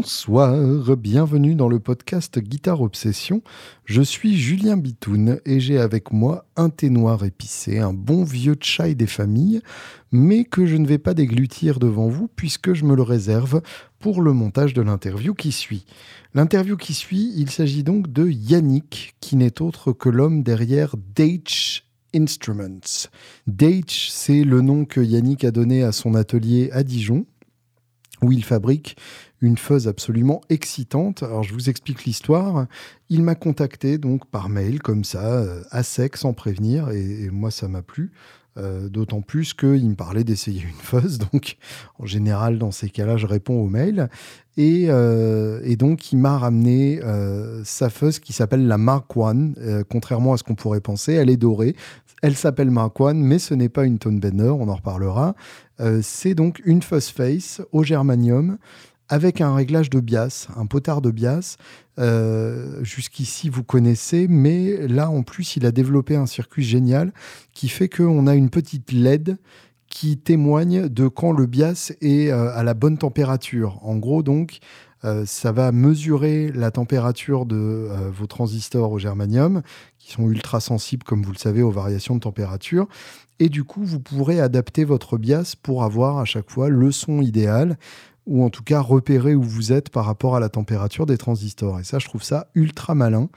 Bonsoir, bienvenue dans le podcast Guitare Obsession. Je suis Julien Bitoun et j'ai avec moi un thé noir épicé, un bon vieux chai des familles, mais que je ne vais pas déglutir devant vous puisque je me le réserve pour le montage de l'interview qui suit. L'interview qui suit, il s'agit donc de Yannick, qui n'est autre que l'homme derrière Dage Instruments. Dage, c'est le nom que Yannick a donné à son atelier à Dijon, où il fabrique une fuzz absolument excitante. Alors je vous explique l'histoire. Il m'a contacté donc par mail comme ça, euh, à sec, sans prévenir, et, moi ça m'a plu. Euh, d'autant plus qu'il me parlait d'essayer une fuzz. Donc, en général, dans ces cas-là, je réponds aux mails. Et, euh, et donc, il m'a ramené sa fuzz qui s'appelle la Mark One. contrairement à ce qu'on pourrait penser, elle est dorée. Elle s'appelle Mark One, mais ce n'est pas une tone bender, on en reparlera. C'est donc une fuzz face au germanium avec un réglage de bias, un potard de bias. Euh, jusqu'ici, vous connaissez, mais là, en plus, il a développé un circuit génial qui fait qu'on a une petite LED qui témoigne de quand le bias est euh, à la bonne température. En gros, donc, euh, ça va mesurer la température de vos transistors au germanium, qui sont ultra sensibles, comme vous le savez, aux variations de température. Et du coup, vous pourrez adapter votre bias pour avoir à chaque fois le son idéal ou en tout cas repérer où vous êtes par rapport à la température des transistors. Et ça, je trouve ça ultra malin.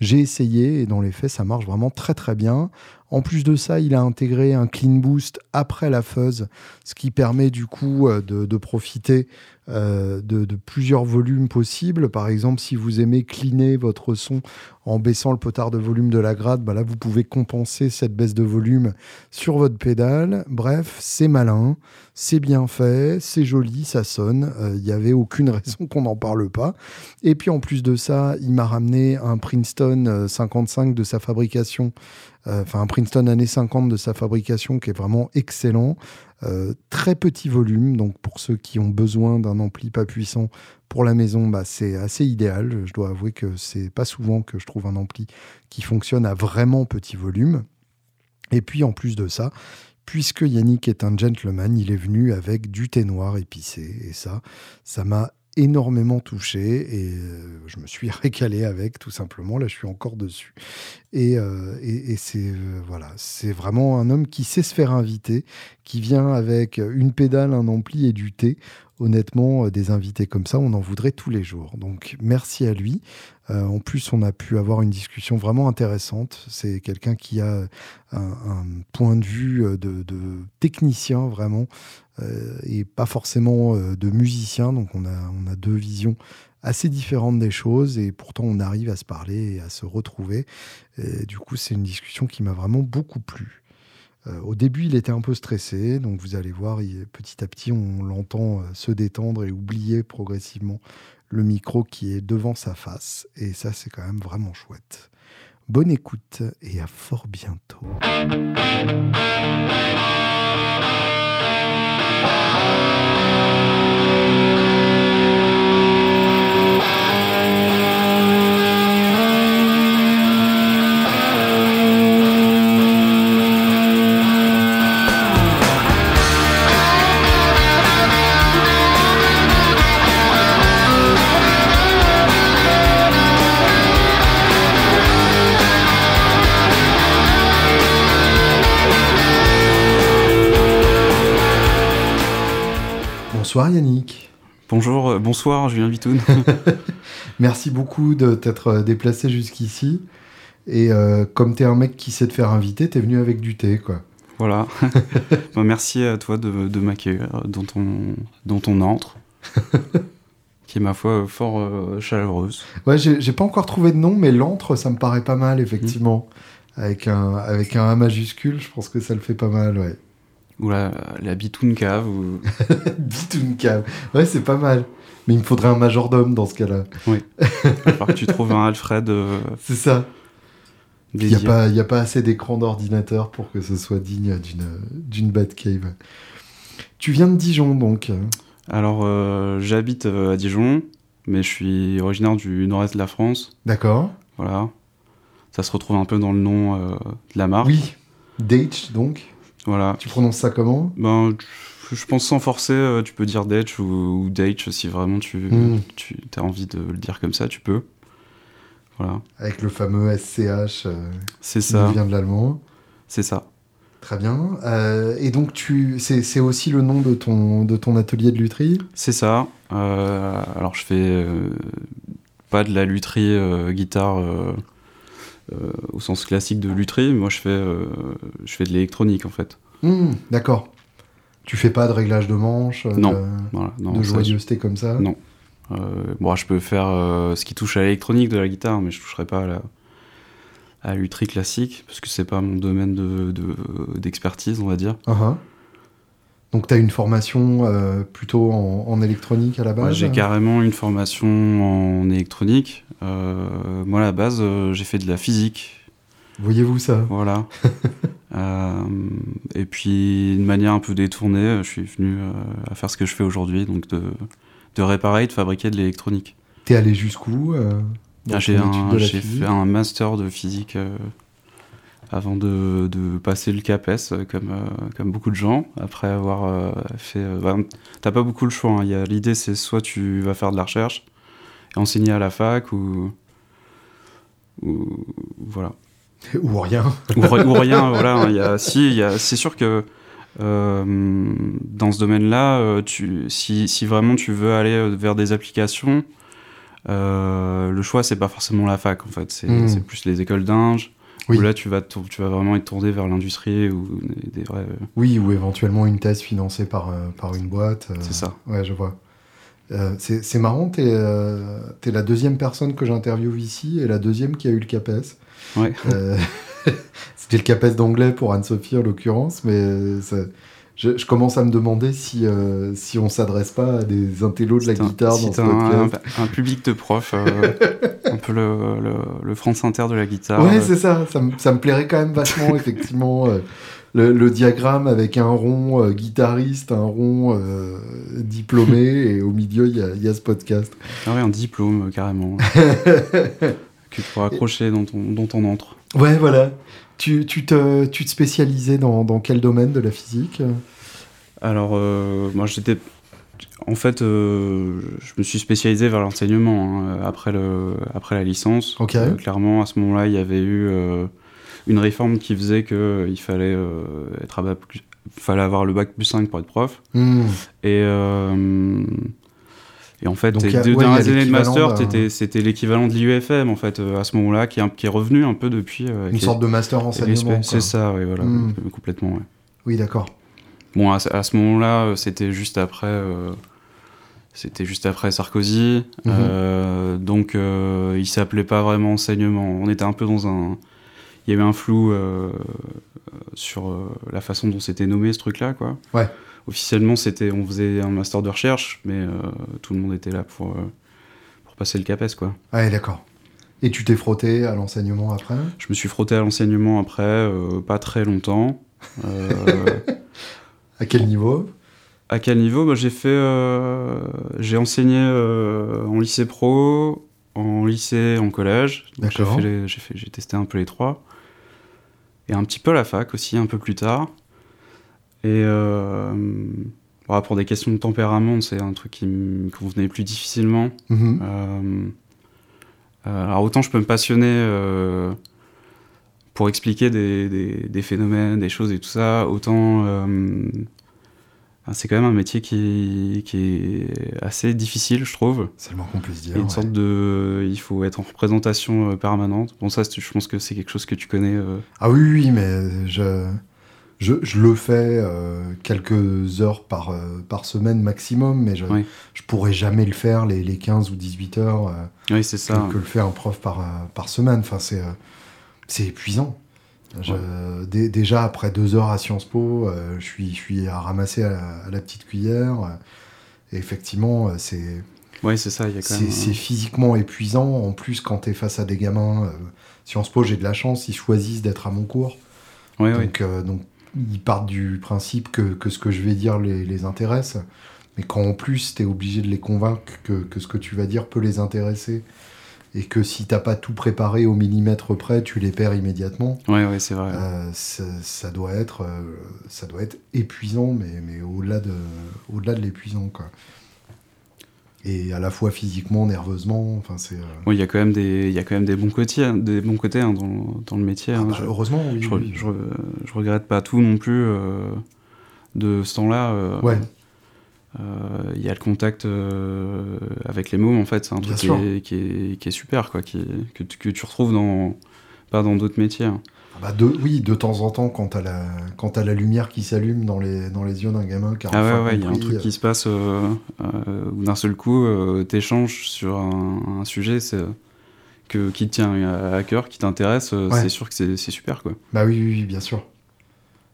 J'ai essayé et dans les faits, ça marche vraiment très très bien. En plus de ça, il a intégré un clean boost après la fuzz, ce qui permet du coup euh, de, profiter euh, de, plusieurs volumes possibles. Par exemple, si vous aimez cleaner votre son en baissant le potard de volume de la grade, bah là vous pouvez compenser cette baisse de volume sur votre pédale. Bref, c'est malin, c'est bien fait, c'est joli, ça sonne. Il euh, n'y avait aucune raison qu'on n'en parle pas. Et puis en plus de ça, il m'a ramené un Princeton 55 de sa fabrication euh, enfin un Princeton années 50 de sa fabrication qui est vraiment excellent. Euh, très petit volume, donc pour ceux qui ont besoin d'un ampli pas puissant pour la maison, bah, c'est assez idéal. Je dois avouer que c'est pas souvent que je trouve un ampli qui fonctionne à vraiment petit volume. Et puis en plus de ça, puisque Yannick est un gentleman, il est venu avec du thé noir épicé. Et ça, ça m'a énormément touché et euh, je me suis récalé avec tout simplement. Là, je suis encore dessus. Et, euh, c'est euh, voilà, c'est vraiment un homme qui sait se faire inviter, qui vient avec une pédale, un ampli et du thé honnêtement, des invités comme ça, on en voudrait tous les jours. Donc merci à lui. Euh, en plus, on a pu avoir une discussion vraiment intéressante. C'est quelqu'un qui a un, point de vue euh, de, technicien vraiment et pas forcément de musicien. Donc on a, deux visions assez différentes des choses et pourtant on arrive à se parler et à se retrouver. Et du coup, c'est une discussion qui m'a vraiment beaucoup plu. Euh, au début, il était un peu stressé, donc vous allez voir, petit à petit, on l'entend euh, se détendre et oublier progressivement le micro qui est devant sa face. Et ça, c'est quand même vraiment chouette. Bonne écoute et à fort bientôt. Bonsoir Yannick. Bonjour, euh, bonsoir Julien Vitoun. Merci beaucoup de t'être euh, déplacé jusqu'ici. Et euh, comme tu es un mec qui sait te faire inviter, tu es venu avec du thé, quoi. Voilà. Bah, merci à toi de, de m'accueillir dans ton, dans ton qui est ma foi fort chaleureuse. Ouais, j'ai pas encore trouvé de nom, mais l'antre, ça me paraît pas mal, effectivement. Avec, un, avec un A majuscule, je pense que ça le fait pas mal, ouais. Ou la, la Cave. Ou... Cave. Ouais, c'est pas mal. Mais il me faudrait un majordome dans ce cas-là. Oui. Il que tu trouves un Alfred. Euh, c'est ça. Il n'y a, pas, a pas assez d'écran d'ordinateur pour que ce soit digne d'une Batcave. Tu viens de Dijon, donc Alors, euh, j'habite euh, à Dijon, mais je suis originaire du nord-est de la France. D'accord. Voilà. Ça se retrouve un peu dans le nom de la marque. Oui. Date, donc voilà. Tu prononces ça comment? Ben, je pense sans forcer, tu peux dire Dutch ou, ou si vraiment tu, Hmm. tu as envie de le dire comme ça, tu peux. Voilà, Avec le fameux SCH euh, c'est qui ça, vient de l'allemand. c'est ça. Très bien. Euh, et donc, tu, c'est, aussi le nom de ton, de ton atelier de lutherie? C'est ça. Euh, alors je fais euh, pas de la lutherie euh, guitare euh, euh, au sens classique de lutherie, moi je fais, euh, je fais de l'électronique en fait. Hmm, D'accord. Tu fais pas de réglage de manche euh, Non. De, Voilà, non, de ça, joyeuseté comme ça? Non. Euh, bon, je peux faire euh, ce qui touche à l'électronique de la guitare, mais je toucherai pas à la, à la lutherie classique, parce que c'est pas mon domaine de- de- d'expertise, on va dire. Uh-huh. Donc, tu as une formation euh, plutôt en, en électronique à la base j'ai carrément une formation en électronique. Euh, moi, à la base, euh, j'ai fait de la physique. Voyez-vous ça? Voilà. Euh, et puis, d'une manière un peu détournée, je suis venu euh, à faire ce que je fais aujourd'hui, donc de, de réparer et de fabriquer de l'électronique. T'es allé jusqu'où euh, Ah, J'ai de fait un master de physique euh, avant de, de passer le CAPES, euh, comme, euh, comme beaucoup de gens, après avoir euh, fait... bah, T'as pas beaucoup le choix. hein. L'idée, c'est soit tu vas faire de la recherche et enseigner à la fac, ou... ou voilà. Ou rien. ou, ri- ou rien, voilà. Il y a, si, y a, c'est sûr que euh, dans ce domaine-là, si, si vraiment tu veux aller vers des applications, euh, le choix c'est pas forcément la fac en fait, c'est, Mm. c'est plus les écoles d'ingé. Oui. Où là tu vas, tu vas vraiment être tourné vers l'industrie ou des, vrais. euh, Oui, ou éventuellement une thèse financée par, euh, par une boîte. euh, C'est ça. Ouais, je vois. Euh, c'est marrant, t'es euh, t'es la deuxième personne que j'interviewe ici et la deuxième qui a eu le CAPES. Ouais. Euh, C'était le CAPES d'anglais pour Anne-Sophie en l'occurrence, mais je, je commence à me demander si, euh, si on s'adresse pas à des intellos de la un- guitare si dans ce un, un public de profs, euh, un peu le, le, le France Inter de la guitare. Ouais, c'est ça. Ça me, ça me plairait quand même vachement, effectivement. euh, le, le diagramme avec un rond euh, guitariste, un rond euh, diplômé, et au milieu, il y a, il y a ce podcast. Ah ouais, un diplôme carrément. que tu pourras accrocher dans ton, dans ton entre. Ouais, voilà. Tu, tu, te, tu te spécialisais dans, dans quel domaine de la physique? Alors, euh, moi j'étais. En fait, euh, je me suis spécialisé vers l'enseignement hein, après, le, après la licence. Euh, clairement, à ce moment-là, il y avait eu une réforme qui faisait qu'il fallait, être à bac fallait avoir le bac plus 5 pour être prof. Hmm. Et, et en fait, Donc, a- ouais, années de master, c'était l'équivalent de l'IUFM en fait, euh, à ce moment-là, qui, est- qui est revenu un peu depuis. euh, Une les- sorte de master les enseignement. C'est ça, oui, voilà, Hmm. euh, complètement. ouais. Oui, d'accord. Bon, à, ce- à ce moment-là, c'était juste après. c'était juste après Sarkozy, Mhm. donc il s'appelait pas vraiment enseignement. On était un peu dans un, il y avait un flou sur la façon dont c'était nommé ce truc-là, quoi. Ouais. Officiellement, c'était, on faisait un master de recherche, mais euh, tout le monde était là pour euh, pour passer le CAPES, quoi. Ouais, d'accord. Et tu t'es frotté à l'enseignement après? Je me suis frotté à l'enseignement après, euh, pas très longtemps. Euh, À quel niveau? À quel niveau? Bah, J'ai fait, euh, j'ai enseigné en lycée pro, en lycée, en collège. J'ai D'accord. fait les- j'ai fait- j'ai testé un peu les trois. Et un petit peu la fac aussi, un peu plus tard. Et bon, pour des questions de tempérament, c'est un truc qui me convenait plus difficilement. Mhm. Euh, euh, alors autant je peux me passionner pour expliquer des, des- des phénomènes, des choses et tout ça, autant euh, ben, c'est quand même un métier qui, qui est assez difficile, je trouve. C'est le moins qu'on puisse dire. une ouais. sorte de, il faut être en représentation permanente. Bon ça, je pense que c'est quelque chose que tu connais. euh, Ah oui, oui, mais je, je, je le fais euh, quelques heures par, euh, par semaine maximum, mais je, Oui. je pourrais jamais le faire les, les 15 ou 18 heures euh, Oui, c'est ça. que, que le fait un prof par, par semaine. Enfin, c'est c'est épuisant. Je- déjà, après deux heures à Sciences Po, je, suis, je suis à ramasser à la, à la petite cuillère. et effectivement, c'est c'est ça. Il y a quand c'est même. c'est physiquement épuisant. En plus, quand tu es face à des gamins, euh, Sciences Po, j'ai de la chance, ils choisissent d'être à mon cours. Euh, donc, ils partent du principe que, que ce que je vais dire les, les intéresse. Mais quand en plus, tu es obligé de les convaincre que, que ce que tu vas dire peut les intéresser, et que si t'as pas tout préparé au millimètre près, tu les perds immédiatement. Ouais, ouais, c'est vrai. Euh, ça, ça doit être, euh, ça doit être épuisant, mais, mais au-delà de, au-delà de l'épuisant, quoi. Et à la fois physiquement, nerveusement, enfin c'est. euh, il y a quand même des, il y a quand même des bons côtés, hein, des bons côtés hein, dans, dans le métier. ah hein. bah, Je- heureusement, oui. je, oui. je, je regrette pas tout non plus euh, de ce temps-là. euh, Ouais. euh, Il y a le contact avec les mômes, en fait, c'est un Bien truc qui est, qui, est, qui est super, quoi, qui, que, tu- que tu retrouves dans, pas dans d'autres métiers. hein. Ah bah, de, oui, de temps en temps, quand t'as la, quand t'as la lumière qui s'allume dans les, dans les yeux d'un gamin qui a Ah enfin ouais, ouais, il y a un truc euh, qui se passe euh, euh, où d'un seul coup, euh, t'échanges sur un, un sujet que, qui te tient à, à cœur, qui t'intéresse, euh, Ouais. c'est sûr que c'est, c'est super, quoi. Bah oui, oui, oui, bien sûr.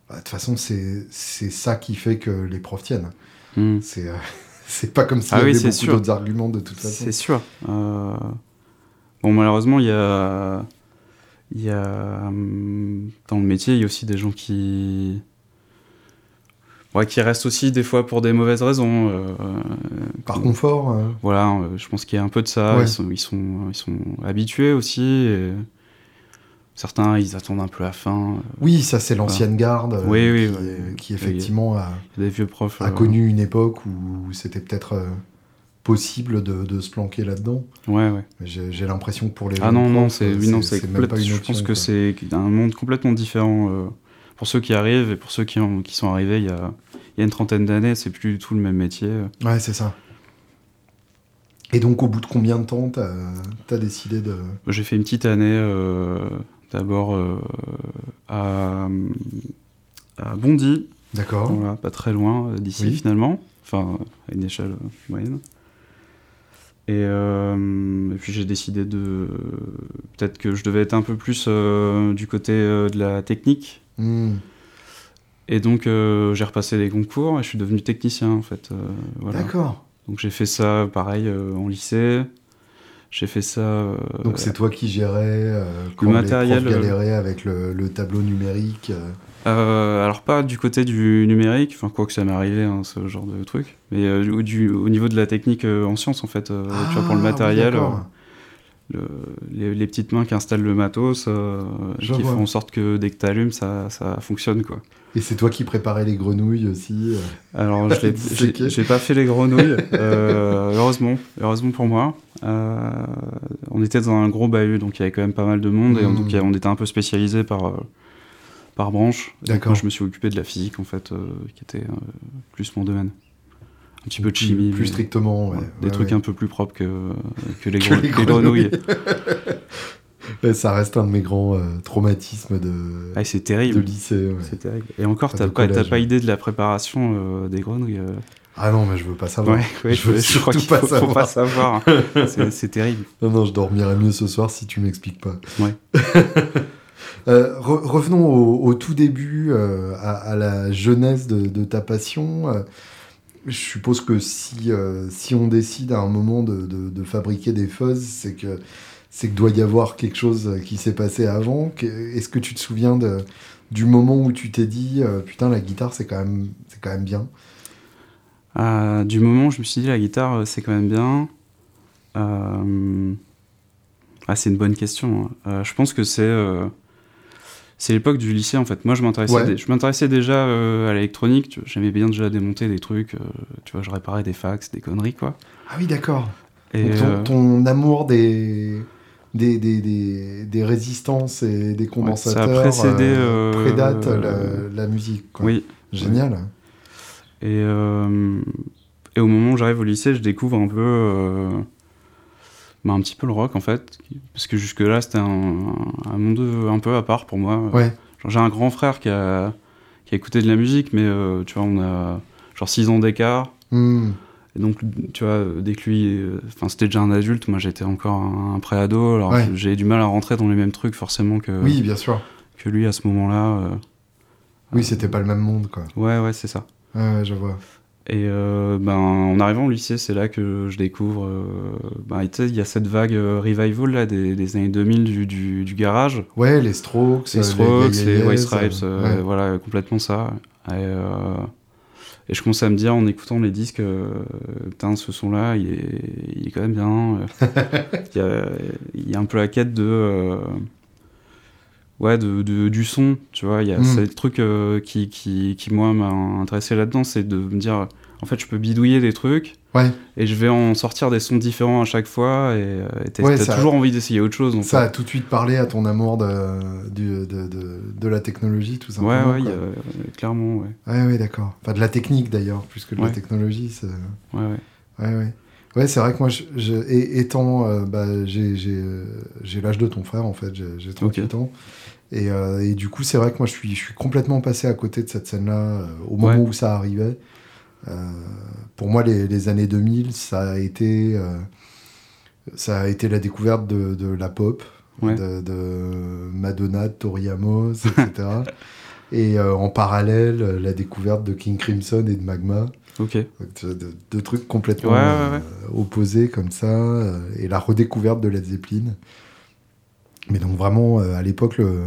Bah, De toute façon, c'est c'est ça qui fait que les profs tiennent. Hmm. C'est euh, c'est pas comme s'il Ah y oui, avait c'est beaucoup d'autres arguments de toute façon. C'est sûr. Euh, Bon, malheureusement, il y a. Il y a. hum, Dans le métier, il y a aussi des gens qui. Ouais, qui restent aussi des fois pour des mauvaises raisons. euh, Par confort, euh, Voilà, euh, je pense qu'il y a un peu de ça. Ouais. Ils, sont, ils, sont, ils sont habitués aussi. et Certains, ils attendent un peu la fin. euh, oui, ça c'est l'ancienne garde euh, Oui, oui, qui, ouais. qui effectivement a, Des vieux profs. a euh, connu une époque où c'était peut-être euh, possible de, de se planquer là-dedans. Ouais, ouais. J'ai l'impression que pour les Ah non, non, c'est oui, non, c'est Je pense que c'est un monde complètement différent euh, pour ceux qui arrivent et pour ceux qui, ont- qui sont arrivés il y a, il y a une trentaine d'années. C'est plus du tout le même métier. Ouais, c'est ça. Et donc, au bout de combien de temps t'as as décidé de. J'ai fait une petite année euh, d'abord euh, à, à Bondy, D'accord. voilà, pas très loin d'ici. Oui. finalement, enfin à une échelle moyenne. Et, euh, et puis j'ai décidé de peut-être que je devais être un peu plus euh, du côté euh, de la technique. Hmm. Et donc j'ai repassé les concours et je suis devenu technicien en fait. voilà. D'accord. Donc j'ai fait ça pareil en lycée. J'ai fait ça. Donc, c'est toi qui gérais quand matériel, les profs galéraient avec le, le tableau numérique. Euh. alors pas du côté du numérique, enfin quoi que ça m'est arrivé hein, ce genre de truc, mais euh, du, au niveau de la technique euh, en sciences en fait. tu vois pour le Ah, oui, matériel, le- les, les petites mains qui installent le matos, qui vois. font en sorte que dès que tu allumes ça, ça fonctionne quoi. Et c'est toi qui préparais les grenouilles aussi. Alors, je j'ai pas fait les grenouilles, heureusement, heureusement pour moi. On était dans un gros bahut, donc il y avait quand même pas mal de monde, et donc a- on était un peu spécialisé par, par branche. D'accord. Moi, je me suis occupé de la physique, en fait, euh, qui était euh, plus mon domaine. Un petit peu de chimie. Plus strictement, ouais. ouais, des Ouais, trucs un peu plus propres que, que les, Que les les grenouilles. Ça reste un de mes grands euh, traumatismes de, Ah, c'est de terrible. lycée. C'est terrible. Et encore, Enfin, t'as de pas, idée de la préparation euh, des grenouilles. euh. Ah non, mais je veux pas savoir. Ouais, Je veux je, crois surtout qu'il pas faut, faut savoir. pas savoir. C'est- c'est terrible. Non, non, je dormirai mieux ce soir si tu m'expliques pas. Ouais. Euh, re- revenons au, tout début, euh, à, la jeunesse de, ta passion. Euh, je suppose que si, si on décide à un moment de, de- fabriquer des fuzz, c'est que c'est que doit y avoir quelque chose qui s'est passé avant. Est-ce que tu te souviens du moment où tu t'es dit putain la guitare c'est quand même c'est quand même bien? Du moment où je me suis dit la guitare c'est quand même bien. Ah, c'est une bonne question. hein. Je pense que c'est c'est l'époque du lycée en fait. Moi je m'intéressais Ouais. dé- je m'intéressais déjà euh, à l'électronique. J'aimais bien déjà démonter des trucs. euh, tu vois, je réparais des fax, des conneries quoi. Ah oui d'accord. Et Donc, ton, euh, ton amour des des, des, des, des résistances et des condensateurs précédé, euh, euh, prédate la, la musique. Quoi. oui. Génial. Et, et au moment où j'arrive au lycée, je découvre un peu, bah, un petit peu le rock en fait, parce que jusque là c'était un, un monde un peu à part pour moi. Ouais. J'ai un grand frère qui a, qui a écouté de la musique, mais euh, tu vois, on a genre 6 ans d'écart. Hmm. Et donc, tu vois, dès que lui, euh, enfin, c'était déjà un adulte, moi j'étais encore un, un pré-ado, alors Ouais. j'ai du mal à rentrer dans les mêmes trucs forcément que, Oui, bien sûr. que lui à ce moment-là. euh. Oui, c'était pas le même monde, quoi. Ouais, ouais, c'est ça. Ouais, je vois. Et euh, ben, en arrivant au lycée, c'est là que je découvre. euh, ben, il y a cette vague euh, revival là, des, des années 2000 du, du, du garage. Ouais, les Strokes, Les Strokes, les les Yayes, White Stripes, ouais. voilà, complètement ça. Et, Et je commençais à me dire en écoutant les disques, putain, ce son-là, il est, il est quand même bien. il, y a, il y a un peu la quête de. Ouais, de, de- du son, tu vois. Il y a Mm. le truc euh, qui, qui, qui, moi, m'a intéressé là-dedans, c'est de me dire, en fait, je peux bidouiller des trucs. Ouais. Et je vais en sortir des sons différents à chaque fois. Et t'as Ouais, toujours envie d'essayer autre chose. Ça a tout de suite parlé à ton amour de, de, de, de la technologie, tout Ouais, simplement. ouais, a- euh, clairement, ouais. Ouais, ouais, d'accord. Enfin, de la technique d'ailleurs, plus que de la Ouais. technologie. ouais, ouais. Ouais, ouais. Ouais, c'est vrai que moi, je, je- et- étant, euh, bah, j'ai euh, j'ai l'âge de ton frère en fait, j'ai j'ai 38 ans. Et, euh, et du coup, c'est vrai que moi, je suis, je suis complètement passé à côté de cette scène-là euh, au moment Ouais. où ça arrivait. Pour moi, les, les années 2000, ça a été, ça a été la découverte de, de la pop, Ouais. de, de Madonna, de Tori Amos, etc. et en parallèle, la découverte de King Crimson et de Magma. Ok. Vois, de- Deux trucs complètement Ouais, ouais, euh, opposés comme ça, euh, et la redécouverte de Led Zeppelin. Mais donc vraiment, euh, à l'époque, le,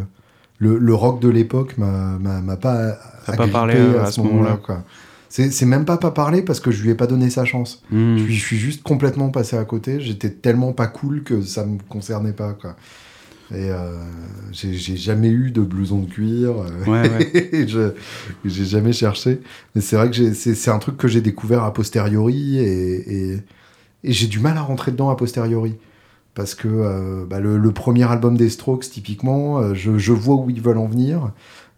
le, le rock de l'époque m'a pas pas parlé, à ce moment-là. C'est même pas pas parler parce que je lui ai pas donné sa chance. Hmm. Je, suis, je suis juste complètement passé à côté. J'étais tellement pas cool que ça me concernait pas. Quoi. Et euh, j'ai jamais eu de blouson de cuir. euh, Ouais, ouais. je j'ai jamais cherché. Mais c'est vrai que c'est c'est un truc que j'ai découvert a posteriori et, et, et j'ai du mal à rentrer dedans a posteriori. Parce que euh, bah, le, le premier album des Strokes, typiquement, euh, je, je vois où ils veulent en venir,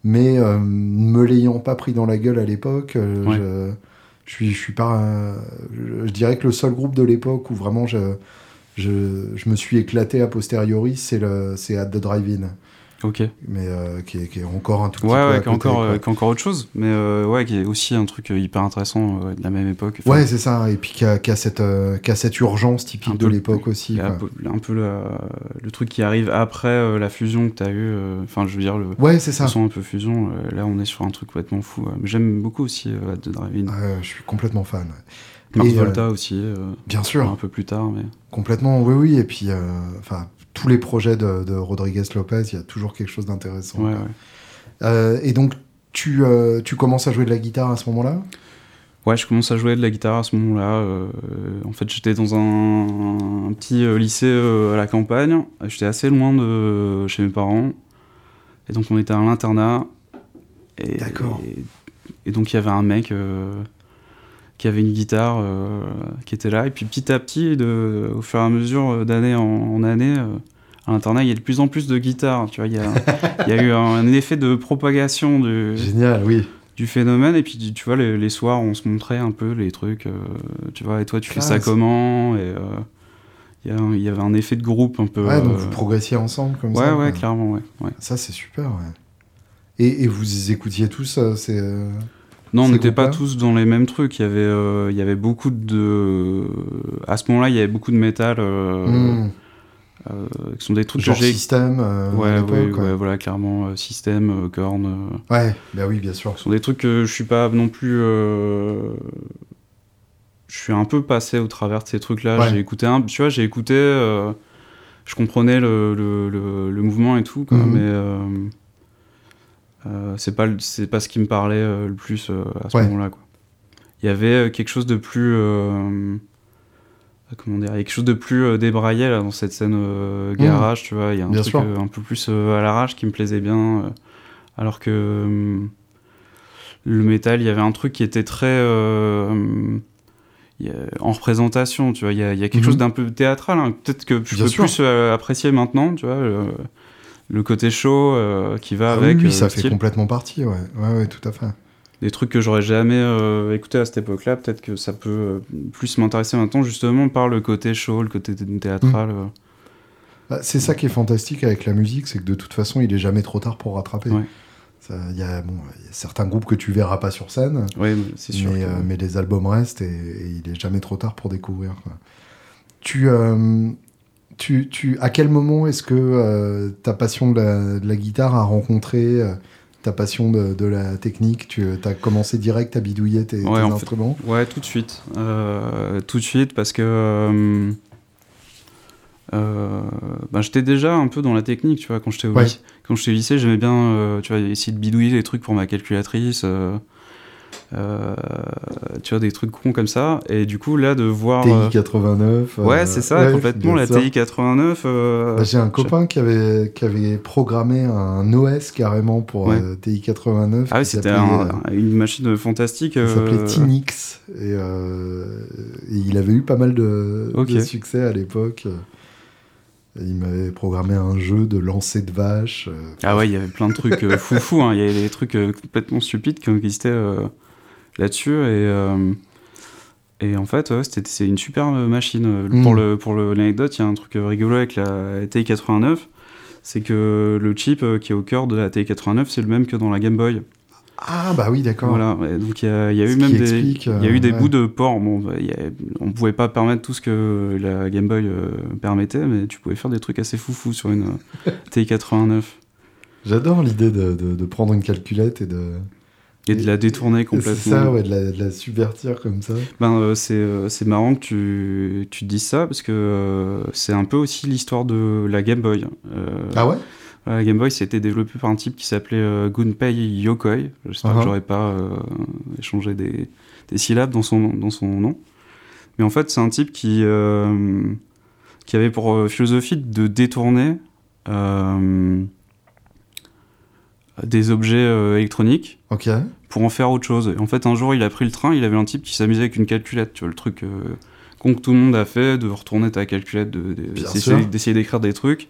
mais euh, me l'ayant pas pris dans la gueule à l'époque, Ouais. je, je suis, je suis pas. je dirais que le seul groupe de l'époque où vraiment je, je, je me suis éclaté a posteriori, c'est At the Drive-In, Ok. mais euh, qui, est, qui est encore un tout Ouais, petit peu. ouais, qui est encore, euh, qui est encore autre chose, mais euh, ouais, qui est aussi un truc hyper intéressant de la même époque. Enfin, Ouais, c'est ça, et puis qui a, qui a cette, qui a cette urgence typique de l'époque aussi. quoi. un peu, la- le truc qui arrive après la fusion que t'as eu. euh, Enfin, je veux dire, le, Ouais, c'est ça. son un peu fusion. là, on est sur un truc complètement fou. ouais. J'aime beaucoup aussi The Drive-In. Ouais, je suis complètement fan. ouais. Mars et, euh, Volta aussi, euh, Bien sûr. un peu plus tard. Mais... Complètement, oui, oui. Et puis, euh, enfin, tous les projets de, de Rodriguez Lopez, il y a toujours quelque chose d'intéressant. Ouais, et donc, tu, tu commences à jouer de la guitare à ce moment-là? Ouais, je commence à jouer de la guitare à ce moment-là. euh, en fait, j'étais dans un, un petit euh, lycée euh, à la campagne. J'étais assez loin de chez mes parents. Et donc, on était à l'internat. Et- D'accord. Et, et donc, il y avait un mec qui avait une guitare euh, qui était là. Et puis, petit à petit, de, au fur et à mesure euh, d'année en, en année, euh, à l'internat, il y a de plus en plus de guitares. Tu vois, il y a, il y a eu un, un effet de propagation du, Génial, oui. du phénomène et puis tu- vois les, les soirs on se montrait un peu les trucs euh, tu vois et toi tu fais ça comment? Et il y, avait un effet de groupe un peu Ouais, donc vous progressiez ensemble comme ouais ça. ouais quoi. clairement ouais, ouais. Ça, c'est super, ouais. Et, et vous écoutiez tous c'est, non on n'était pas tous dans les mêmes trucs il y avait euh, il y avait beaucoup de à ce moment-là il y avait beaucoup de métal euh, hmm, euh, qui sont des trucs genre que j'ai système euh, ouais, ouais, ouais, voilà clairement euh, système euh, corne euh, Ouais, bah oui, bien sûr. Ce sont des trucs que je suis pas non plus. euh, Je suis un peu passé au travers de ces trucs-là. Ouais. J'ai écouté un. Tu vois, j'ai écouté. euh, Je comprenais le, le, le- le mouvement et tout, quoi, Mhm. mais. Euh, c'est pas c'est pas ce qui me parlait euh, le plus euh, à ce Ouais. moment-là quoi. Il y avait quelque chose de plus comment dire, quelque chose de plus débraillé là dans cette scène euh, garage, tu vois, il y a un Bien truc un peu plus à l'arrache qui me plaisait bien alors que le métal, il y avait un truc qui était très euh, en représentation, tu vois, il y a, il y a quelque Mhm. chose d'un peu théâtral, hein. peut-être que je Bien peux sûr. plus euh, apprécier maintenant, tu vois, le côté chaud euh, qui va Ah avec oui, euh, ça fait complètement partie, ouais. Ouais, ouais, tout à fait. des trucs que j'aurais jamais euh, écouté à cette époque-là, peut-être que ça peut euh, plus m'intéresser maintenant justement par le côté chaud, le côté thé- théâtral. Mm. euh. Bah, c'est ça qui est fantastique avec la musique, c'est que de toute façon, il est jamais trop tard pour rattraper. Ouais. Il y, a, bon, il y a certains groupes que tu verras pas sur scène, Ouais, mais c'est sûr. mais, que- mais les albums restent et, et il est jamais trop tard pour découvrir. quoi. Tu, tu, tu, à quel moment est-ce que euh, ta passion de la, de la guitare a rencontré euh, ta passion de, de la technique? Tu as commencé direct à bidouiller tes, Ouais, tes en fait, instruments? Ouais, tout de suite. Euh, tout de suite, parce que euh, euh, bah, j'étais déjà un peu dans la technique, tu vois, quand j'étais au, Ouais. lycée- quand j'étais au lycée, j'aimais bien, euh, tu vois, essayer de bidouiller des trucs pour ma calculatrice. Euh, Euh, tu vois, des trucs cons comme ça. Et du coup, là, de voir. TI 89. Euh, ouais, c'est ça, complètement. La TI 89. Euh, bah, j'ai un copain qui avait, qui avait programmé un OS carrément pour TI 89. Ah oui, c'était une machine fantastique. Ça s'appelait Tinix. Et, il avait eu pas mal de, de succès à l'époque. Il m'avait programmé un jeu de lancer de vaches. ah ouais, il y avait plein de trucs foufou. Hein. Il y avait des trucs complètement stupides qui existaient là-dessus. Et, euh, et en fait, c'est une super machine. Mm. Pour le Pour l'anecdote, il y a un truc rigolo avec la TI-89, c'est que le chip euh, qui est au cœur de la TI-89, c'est le même que dans la Game Boy. Ah bah oui d'accord. Voilà, donc il y a, y a eu même des, il y a eu des bouts de port. Bon, bah, on pouvait pas permettre tout ce que la Game Boy euh, permettait, mais tu pouvais faire des trucs assez foufou sur une TI-89. J'adore l'idée de, de, prendre une calculette et de et de la détourner complètement. C'est ça, ouais, de la, de la, subvertir comme ça. Ben, euh, c'est, euh, c'est marrant que tu, tu dises ça, parce que euh, c'est un peu aussi l'histoire de la Game Boy. ah ouais? La Game Boy, c'était développé par un type qui s'appelait Gunpei Yokoi. J'espère que uh-huh. j'aurais pas échangé des, des, syllabes dans son, dans son nom. Mais en fait, c'est un type qui, qui avait pour philosophie de détourner des objets euh, électroniques pour en faire autre chose. Et en fait, un jour, il a pris le train, il avait un type qui s'amusait avec une calculette, tu vois, le truc euh, con que tout le monde a fait, de retourner ta calculette, d'essayer d'écrire des trucs.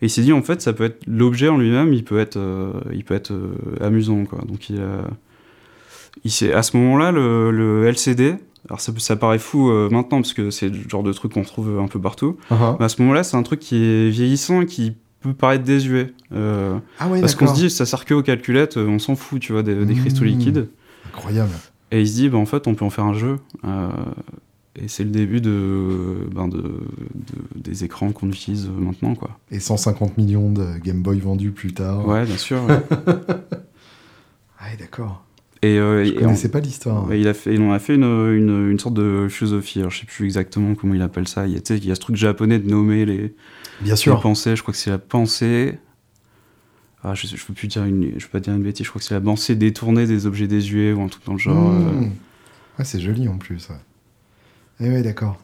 Et il s'est dit, en fait, ça peut être l'objet en lui-même, il peut être, euh, il peut être amusant, quoi. Donc, il, il à ce moment-là, le, LCD, alors ça, ça paraît fou maintenant, parce que c'est le genre de truc qu'on trouve un peu partout, uh-huh. mais à ce moment-là, c'est un truc qui est vieillissant qui peut paraître désuet. Euh, ah parce qu'on se dit, ça sert que aux calculettes, euh, on s'en fout, tu vois, des, cristaux mmh. liquides. Incroyable. Et il se dit, bah, en fait, on peut en faire un jeu. Euh, et c'est le début de, ben de, des écrans qu'on utilise maintenant, quoi. Et 150 millions de Game Boy vendus plus tard. Ouais, bien sûr. ah, d'accord. Et, euh, je connaissais pas l'histoire. Il, a fait, il en a fait une, une, une, sorte de philosophie. Alors, je sais plus exactement comment il appelle ça. Il y a, il y a ce truc japonais de nommer les, Bien sûr. pensée, je crois que c'est la pensée. Ah, je, je peux plus dire une, je peux pas dire une bêtise. Je crois que c'est la pensée détournée des objets désuets ou un truc dans le genre. Mmh. Euh. Ah, c'est joli en plus. Ouais. Eh ouais, d'accord.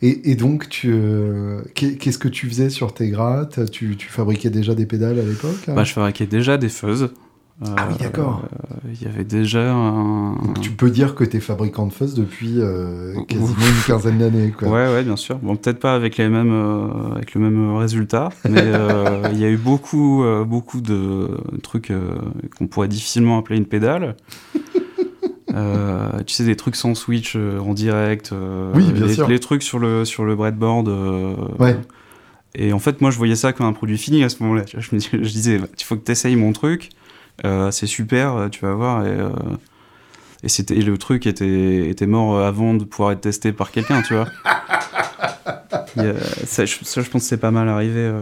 Et, et, donc, tu, euh, qu'est-ce que tu faisais sur tes grattes? Tu, tu, fabriquais déjà des pédales à l'époque bah, Je fabriquais déjà des fuzz ah oui, d'accord. Euh, il y avait déjà un. Donc tu peux dire que tu es fabricant de fuzz depuis euh, quasiment une quinzaine d'années. Ouais, ouais, bien sûr. Bon, peut-être pas avec, les mêmes, euh, avec le même résultat, mais il y a eu beaucoup, beaucoup de trucs qu'on pourrait difficilement appeler une pédale. tu sais, des trucs sans switch en direct. oui, bien les, sûr. Les trucs sur le, sur le breadboard. ouais. Et en fait, moi, je voyais ça comme un produit fini à ce moment-là. Je, me, je disais, il faut que tu essayes mon truc. Euh, c'est super, euh, tu vas voir. Et, euh, et, c'était, le truc était, était mort avant de pouvoir être testé par quelqu'un, tu vois. ça, je, pense que c'est pas mal arrivé.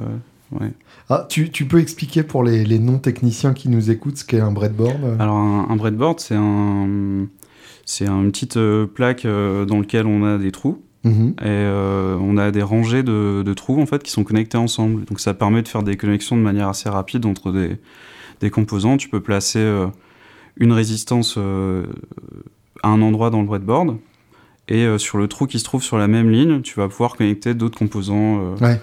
ouais. Ah, tu, tu, peux expliquer pour les, les non-techniciens qui nous écoutent ce qu'est un breadboard Alors, un, breadboard, c'est un, c'est une petite plaque dans laquelle on a des trous. Mhm. Et on a des rangées de, de, trous en fait qui sont connectés ensemble. Donc ça permet de faire des connexions de manière assez rapide entre des, des composants. Tu peux placer euh, une résistance euh, à un endroit dans le breadboard. Et euh, sur le trou qui se trouve sur la même ligne, tu vas pouvoir connecter d'autres composants. Ouais.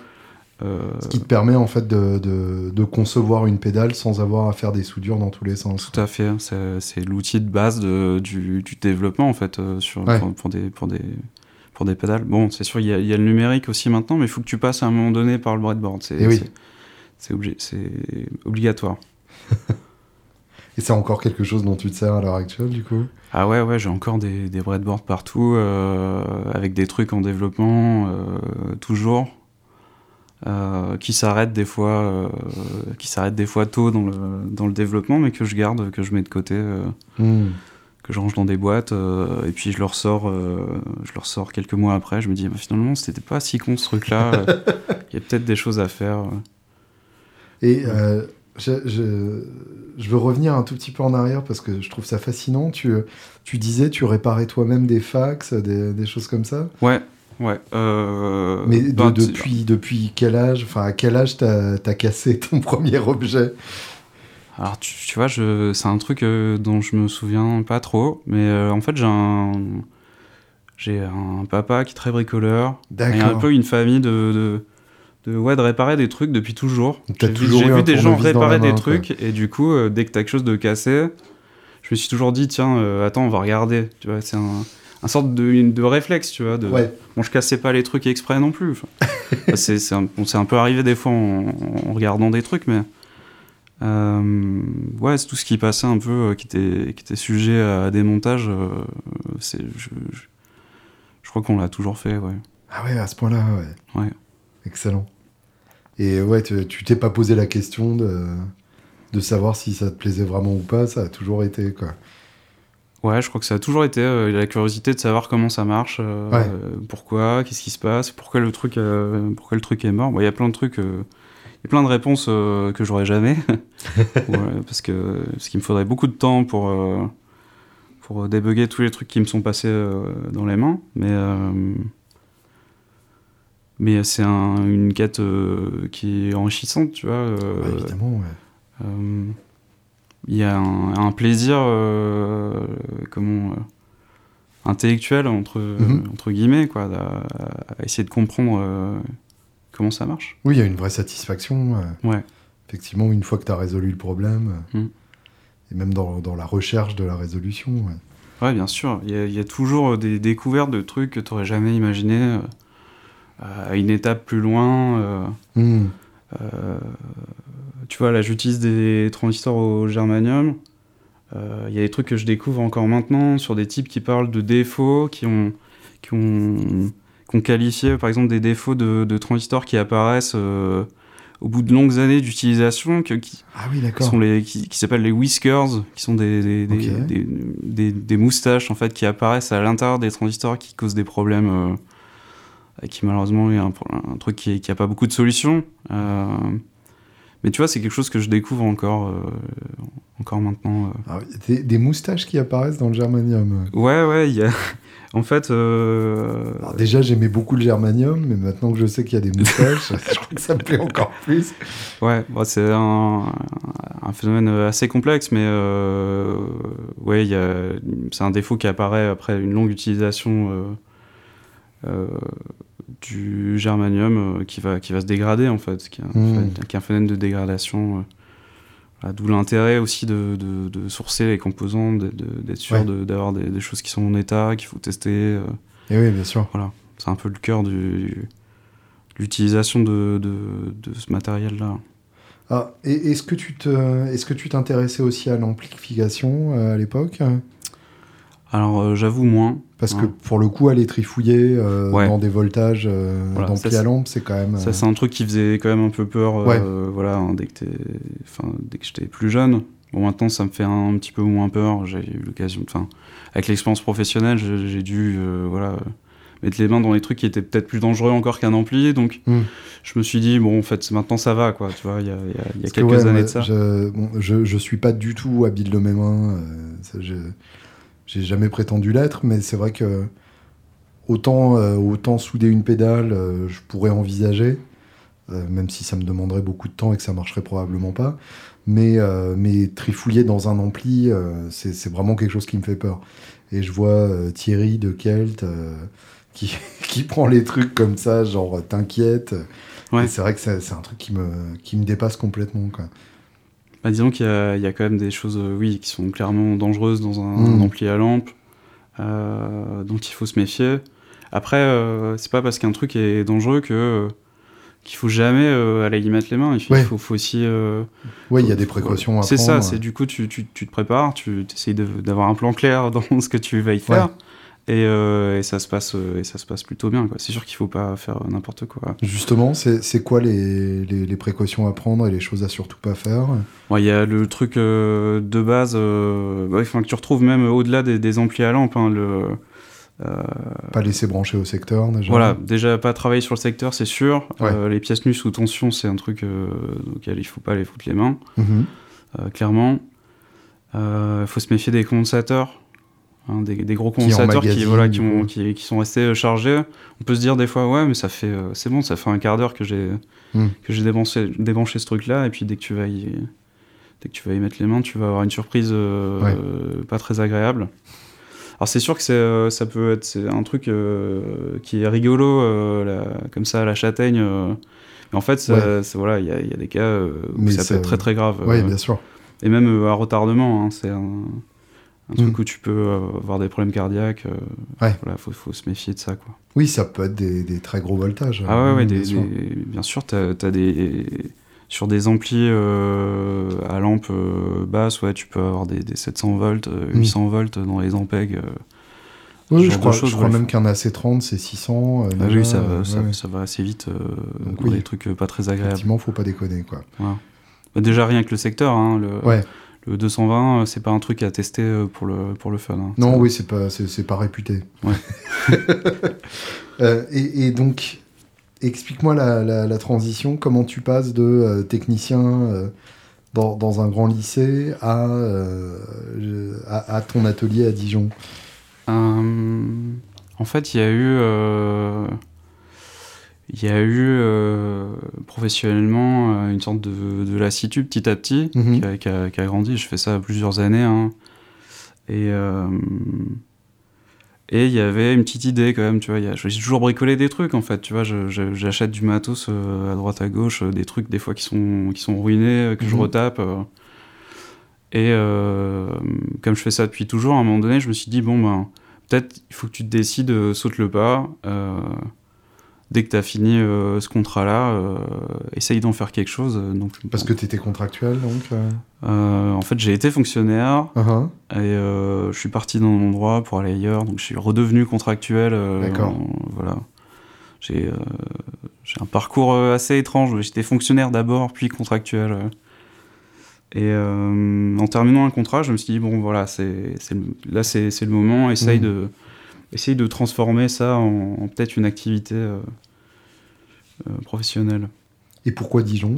Ce qui te permet en fait de, de, concevoir une pédale sans avoir à faire des soudures dans tous les sens. Tout à fait, c'est l'outil de base de, du, du, développement en fait sur, pour, des, pour, des, pour des pédales. Bon, c'est sûr, il y, a, y, a le numérique aussi maintenant, mais il faut que tu passes à un moment donné par le breadboard. C'est eh oui. c'est obligatoire. Et c'est encore quelque chose dont tu te sers à l'heure actuelle, du coup? Ah ouais, ouais, j'ai encore des, des breadboards partout, euh, avec des trucs en développement, euh, toujours, euh, qui s'arrêtent des fois, qui s'arrêtent des fois tôt dans le, dans le développement, mais que je garde, que je mets de côté, hmm. que je range dans des boîtes, et puis je le ressors, je le ressors quelques mois après. Je me dis, bah, finalement, c'était pas si con ce truc-là. Il y a peut-être des choses à faire. Et je, je, veux revenir un tout petit peu en arrière parce que je trouve ça fascinant. Tu, tu disais, tu réparais toi-même des fax, des, des, choses comme ça Ouais, ouais. Euh, Mais bah, depuis, depuis quel âge Enfin, à quel âge t'as as cassé ton premier objet? Alors, tu, tu vois, c'est un truc euh, dont je me souviens pas trop, mais euh, en fait, j'ai un, j'ai un papa qui est très bricoleur. Y a un D'accord. peu une famille de, de, de, ouais, de réparer des trucs depuis toujours. J'ai vu, des gens réparer des quoi. trucs, et du coup, euh, dès que t'as quelque chose de cassé, je me suis toujours dit, tiens, euh, attends, on va regarder. Tu vois, c'est un, un sorte de, de réflexe, tu vois. De, Ouais. Bon, je cassais pas les trucs exprès non plus. C'est, un, bon, c'est un peu arrivé des fois en, en regardant des trucs, mais. euh, ouais, c'est tout ce qui passait un peu, qui, était, qui était sujet à des montages. c'est, je, je, je crois qu'on l'a toujours fait, ouais. Ah ouais, à ce point-là, ouais. Ouais. Excellent. Et ouais, tu t'es pas posé la question de, de savoir si ça te plaisait vraiment ou pas, ça a toujours été, quoi. Ouais, je crois que ça a toujours été euh, la curiosité de savoir comment ça marche, euh, Ouais. euh, pourquoi, qu'est-ce qui se passe, pourquoi le truc, euh, pourquoi le truc est mort. Bon, Il y a plein de trucs, euh, il y a plein de réponses que j'aurais jamais, Ouais, parce que parce qu'il me faudrait beaucoup de temps pour pour débugger tous les trucs qui me sont passés dans les mains, mais mais c'est un- une quête euh, qui est enrichissante, tu vois. euh, évidemment, ouais. euh, il y a un, un plaisir comment intellectuel entre Mhm. entre guillemets quoi à, à essayer de comprendre euh, comment ça marche Oui, il y a une vraie satisfaction. euh, ouais effectivement, une fois que tu as résolu le problème, Mm. et même dans, dans la recherche de la résolution. ouais. ouais bien sûr il y, y a toujours des découvertes de trucs que tu n'aurais jamais imaginé à une étape plus loin euh, Mm. Euh, tu vois, là, j'utilise des transistors au germanium. Euh, Il y a des trucs que je découvre encore maintenant sur des types qui parlent de défauts, qui ont, qui ont, qui ont qualifié, par exemple, des défauts de, de transistors qui apparaissent euh, au bout de longues années d'utilisation, que- qui, Ah oui, sont les, qui, qui s'appellent les whiskers, qui sont des, des, des, moustaches en fait qui apparaissent à l'intérieur des transistors qui causent des problèmes euh, qui malheureusement est un, truc qui, qui a pas beaucoup de solutions. Euh, mais tu vois, c'est quelque chose que je découvre encore, euh, encore maintenant. euh. Ah des, des moustaches qui apparaissent dans le germanium. Ouais, ouais, il y a. En fait, euh, Alors déjà, j'aimais beaucoup le germanium, mais maintenant que je sais qu'il y a des moustaches, je crois que ça me plaît encore plus. Ouais, c'est un, un phénomène assez complexe, mais euh, ouais, c'est un défaut qui apparaît après une longue utilisation euh, euh, du germanium euh, qui, va, qui va se dégrader en fait, qui est un, Mm. phénomène- qui est un phénomène de dégradation. euh. Voilà, D'où l'intérêt aussi de, de, de sourcer les composants, d'être sûr Ouais. de- d'avoir des, des choses qui sont en état, qu'il faut tester. euh. Et oui, bien sûr. voilà, c'est un peu le cœur du, de l'utilisation de, de, ce matériel-là. Ah, est-ce que tu te, est-ce que tu t'intéressais aussi à l'amplification euh, à l'époque? Alors euh, j'avoue moins. Parce que Ouais. pour le coup, aller trifouiller euh, Ouais. dans des voltages euh, Voilà, d'ampli ça, à c'est- lampe, c'est quand même. Ça c'est un truc qui faisait quand même un peu peur. Ouais. voilà, hein, dès que dès que j'étais plus jeune. Bon maintenant ça me fait un, petit peu moins peur. J'ai eu l'occasion, enfin avec l'expérience professionnelle, j'ai, dû euh, voilà mettre les mains dans les trucs qui étaient peut-être plus dangereux encore qu'un ampli. Donc Hmm. je me suis dit bon en fait maintenant ça va quoi. Tu vois il y a, y y quelques ouais, années de ça. Je, bon, je, je suis pas du tout habile de mes mains. euh, ça, je- j'ai jamais prétendu l'être, mais c'est vrai que autant, euh, autant souder une pédale, euh, je pourrais envisager, euh, même si ça me demanderait beaucoup de temps et que ça marcherait probablement pas. Mais, mais trifouiller dans un ampli, c'est c'est vraiment quelque chose qui me fait peur. Et je vois Thierry de Kelt qui, qui prend les trucs comme ça, genre t'inquiète. Ouais. C'est vrai que c'est c'est un truc qui me, qui me dépasse complètement. Quoi. Bah, disons qu'il y, a- il y a quand même des choses, euh, oui, qui sont clairement dangereuses dans un, Mm. ampli à lampe, euh, dont il faut se méfier. Après, euh, c'est pas parce qu'un truc est dangereux que qu'il faut jamais euh, aller y mettre les mains. Il faut, Ouais. il faut, faut aussi. euh, Ouais, il y a des faut- précautions à C'est prendre. ça. C'est du coup, tu, tu, tu te prépares, tu essayes d'avoir un plan clair dans ce que tu vas y faire. Et, euh, et ça se passe euh, et ça se passe plutôt bien quoi. C'est sûr qu'il faut pas faire n'importe quoi. Justement, c'est quoi les, les, les précautions à prendre et les choses à surtout pas faire il y a le truc euh, de base, euh, enfin, que tu retrouves même au-delà des, des amplis à lampe. hein, le, Pas laisser brancher au secteur déjà. voilà, déjà pas travailler sur le secteur, c'est sûr. Ouais. Les pièces nues sous tension, c'est un truc auquel il faut pas les foutre les mains, Mhm. clairement. Il faut se méfier des condensateurs. Hein, des, des gros condensateurs qui, voilà, qui, ont- qui, qui sont restés euh, chargés. On peut se dire des fois, ouais, mais ça fait, euh, c'est bon, ça fait un quart d'heure que j'ai Hmm. que j'ai débranché, débranché ce truc-là, et puis dès que tu vas y, dès que tu vas y mettre les mains, tu vas avoir une surprise euh, Ouais. euh, pas très agréable. Alors c'est sûr que c'est, ça peut être c'est un truc qui est rigolo, la- comme ça, la châtaigne. mais en fait, ça- Ouais. c'est- voilà, il y, a- il y a des cas où Mais ça peut être très très grave. Oui, bien sûr. et même à retardement, hein, c'est un, un truc Mm. où tu peux euh, avoir des problèmes cardiaques. euh, Ouais. Voilà, faut, faut se méfier de ça, quoi. Oui, ça peut être des, des très gros voltages. Ah ouais, ouais, bien des- sûr. des- bien sûr, t'as as des sur des amplis euh, à lampe euh, basse, ouais, tu peux avoir des, des 700 volts, euh, Mm. 800 volts dans les ampeg. euh. Oui, je crois, je crois ouais. même qu'un AC30, c'est 600. euh, Ah oui, ça, va, ça, va assez vite Donc oui. des trucs pas très agréables. Effectivement, faut pas déconner, quoi. Bah, déjà rien que le secteur, hein, le, Ouais. Le 220, euh, c'est pas un truc à tester euh, pour le pour le fun. hein. Non, oui, c'est pas, c'est, pas réputé. Ouais. Euh, et, et donc, explique-moi la, la- la transition. Comment tu passes de euh, technicien euh, dans, dans un grand lycée à, à, à ton atelier à Dijon? En fait, il y a eu, il y a eu euh, professionnellement euh, une sorte de, de lassitude petit à petit Mhm. qui, a, qui a- qui a grandi. Je fais ça plusieurs années. hein. Et euh, et il y avait une petite idée quand même, tu vois. J'ai toujours bricolé des trucs en fait, tu vois. J'achète du matos euh, à droite à gauche, des trucs des fois qui sont, qui sont ruinés, que je Mhm. retape. Et comme je fais ça depuis toujours, à un moment donné, je me suis dit, bon, ben, peut-être il faut que tu te décides, saute le pas. Dès que tu as fini euh, ce contrat-là, euh, essaye d'en faire quelque chose. euh, Donc, Parce que tu étais contractuel, donc euh, en fait, j'ai été fonctionnaire uh-huh. et je suis parti dans mon endroit pour aller ailleurs. Donc, je suis redevenu contractuel. D'accord. voilà. J'ai un parcours assez étrange. J'étais fonctionnaire d'abord, puis contractuel. Et en terminant un contrat, je me suis dit, bon, voilà, c'est là, c'est le moment. Essaye, Mhm. de, essaye de transformer ça en, en peut-être une activité euh, euh, professionnelle. Et pourquoi Dijon?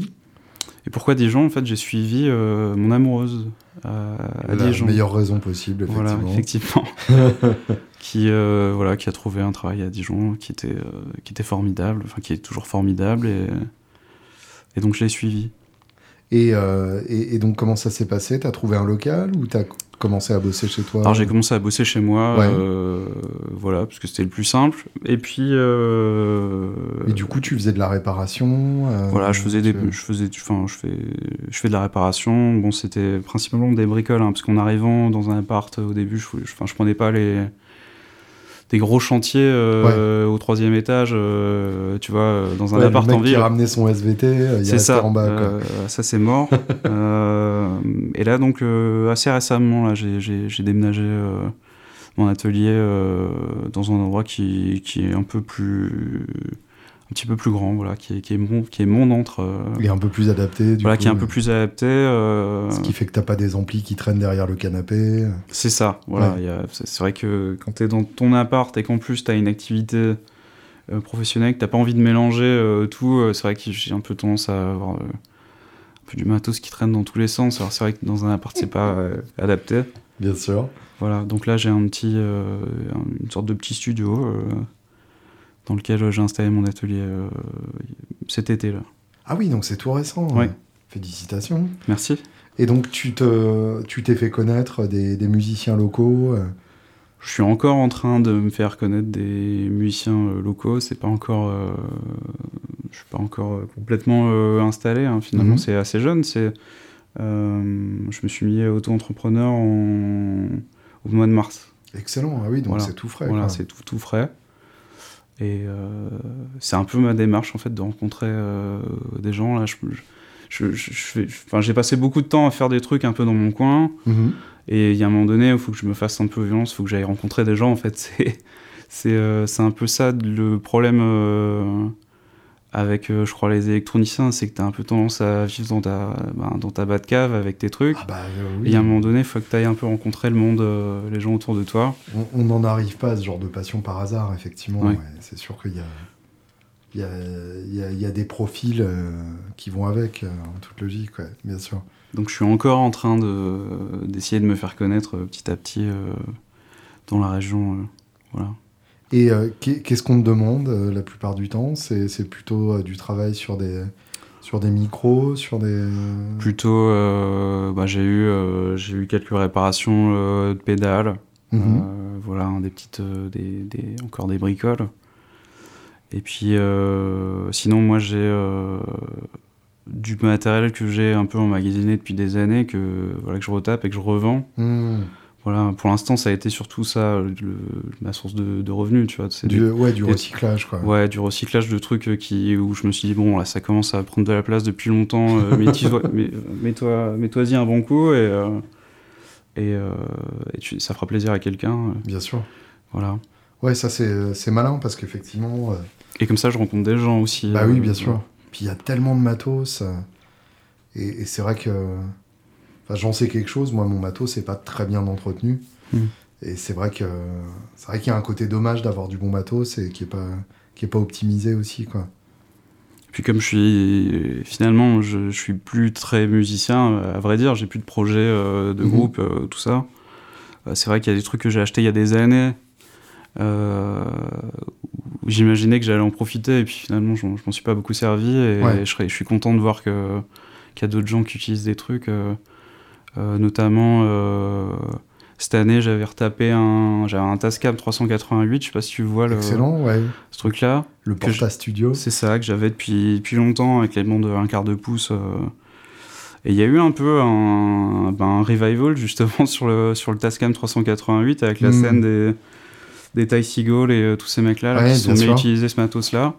Et pourquoi Dijon? En fait, j'ai suivi euh, mon amoureuse à, à La Dijon. meilleure raison possible, Voilà, effectivement. effectivement. qui, voilà, qui a trouvé un travail à Dijon qui était, qui était formidable, enfin qui est toujours formidable. Et, et donc, je l'ai suivi. Et, euh, et, et donc, comment ça s'est passé? T'as trouvé un local ou t'as commencé à bosser chez toi? Alors, j'ai commencé à bosser chez moi, Ouais. euh, voilà, parce que c'était le plus simple. Et puis. euh, Et du coup, tu faisais de la réparation euh, Voilà, je faisais des, je faisais, enfin, je fais, je fais de la réparation. Bon, c'était principalement des bricoles, hein, parce qu'en arrivant dans un appart au début, je, je, je prenais pas les des gros chantiers euh, au troisième étage, euh, tu vois, euh, dans un Ouais, appart le en mec qui ville. ramenait son SVT, il ça, en bas. quoi. ça c'est mort. Et là donc assez récemment, là, j'ai, déménagé mon atelier dans un endroit qui, qui est un peu plus, un petit peu plus grand, voilà, qui est, qui est mon, qui est mon entre. euh, est un peu plus adapté. Du voilà, coup, qui est un peu plus adapté. euh, Ce qui fait que t'as pas des amplis qui traînent derrière le canapé. C'est ça, voilà. Ouais. C'est vrai que quand tu es dans ton appart et qu'en plus tu as une activité euh, professionnelle, que tu pas envie de mélanger euh, tout, euh, c'est vrai que j'ai un peu tendance à avoir euh, un peu du matos qui traîne dans tous les sens. Alors c'est vrai que dans un appart, c'est pas euh, adapté. Bien sûr. Voilà, donc là j'ai un petit, euh, un- une sorte de petit studio euh, dans lequel j'ai installé mon atelier euh, cet été là. Ah oui, donc c'est tout récent. Ouais. Félicitations. Merci. Et donc, tu te, tu t'es fait connaître des, des musiciens locaux. euh, Je suis encore en train de me faire connaître des musiciens euh, locaux. C'est pas encore, euh, je suis pas encore euh, complètement euh, installé. hein. Finalement, Mhm. c'est assez jeune. C'est, euh, je me suis mis auto-entrepreneur en- au mois de mars. Excellent. Ah oui, donc Voilà. c'est tout frais. voilà, c'est tout, tout frais. Et euh, c'est un peu ma démarche en fait de rencontrer euh, des gens là. Je, j'ai passé beaucoup de temps à faire des trucs un peu dans mon coin. Mhm. Et il y a un moment donné où il faut que je me fasse un peu violence, il faut que j'aille rencontrer des gens. En fait, c'est c'est euh, c'est un peu ça le problème avec, euh, je crois, les électroniciens, c'est que tu as un peu tendance à vivre dans ta, ben, dans ta bas de cave avec tes trucs. Ah bah euh, Et oui. a un moment donné, il faut que tu ailles un peu rencontrer le monde, euh, les gens autour de toi. On- n'en arrive pas à ce genre de passion par hasard, effectivement. Ouais. ouais. C'est sûr qu'il y a, il y, a, il y a- il y a des profils euh, qui vont avec, en toute logique, ouais, bien sûr. Donc je suis encore en train de- d'essayer de me faire connaître petit à petit dans la région. voilà. Et euh, qu'est- qu'est-ce qu'on te demande euh, la plupart du temps? C'est plutôt euh, du travail sur des, Sur des micros, sur des. Plutôt, bah, j'ai eu, j'ai eu quelques réparations de pédales. Euh, voilà, hein, des petites, des, des- encore des bricoles. Et puis, sinon, moi, j'ai du matériel que j'ai un peu emmagasiné depuis des années, que, voilà, que je retape et que je revends. Mhm. Voilà, pour l'instant, ça a été surtout ça, le- ma source de, de revenus, tu vois. Du, des- ouais, du des- recyclage, quoi. Ouais, du recyclage de trucs euh, qui, où je me suis dit, bon, là, ça commence à prendre de la place depuis longtemps, euh, mets- mets-toi- mets-toi-y un bon coup et, euh, et, euh, et tu- ça fera plaisir à quelqu'un. euh, Bien sûr. voilà. Ouais, ça, c'est malin parce qu'effectivement. euh, Et comme ça, je rencontre des gens aussi. Bah euh, oui, bien sûr. Puis il y a tellement de matos. euh, et et c'est vrai que. Enfin, j'en sais quelque chose. Moi, mon matos, c'est pas très bien entretenu. Mm. Et c'est vrai que. C'est vrai qu'il y a un côté dommage d'avoir du bon matos et qui est pas, qui est pas optimisé aussi, quoi. Puis comme je suis finalement, je, je suis plus très musicien, à vrai dire, j'ai plus de projets euh, de Mhm. groupe, euh, tout ça. Euh, c'est vrai qu'il y a des trucs que j'ai achetés il y a des années. euh, où J'imaginais que j'allais en profiter et puis finalement je, m'en- je m'en suis pas beaucoup servi et Ouais. je, serais- je suis content de voir que qu'il y a d'autres gens qui utilisent des trucs, notamment euh, cette année j'avais retapé un j'avais un Tascam 388, je sais pas si tu vois le, Excellent, ouais. ce truc là. Le je- Porta Studio. C'est ça que j'avais depuis, depuis longtemps avec les bandes de un quart de pouce. euh. Et il y a eu un peu un, ben, un revival justement sur le, sur le Tascam 388 avec la Mm. scène des, des Ty Seagull et euh, tous ces mecs-là là, qui sont bien utiliser ce matos-là.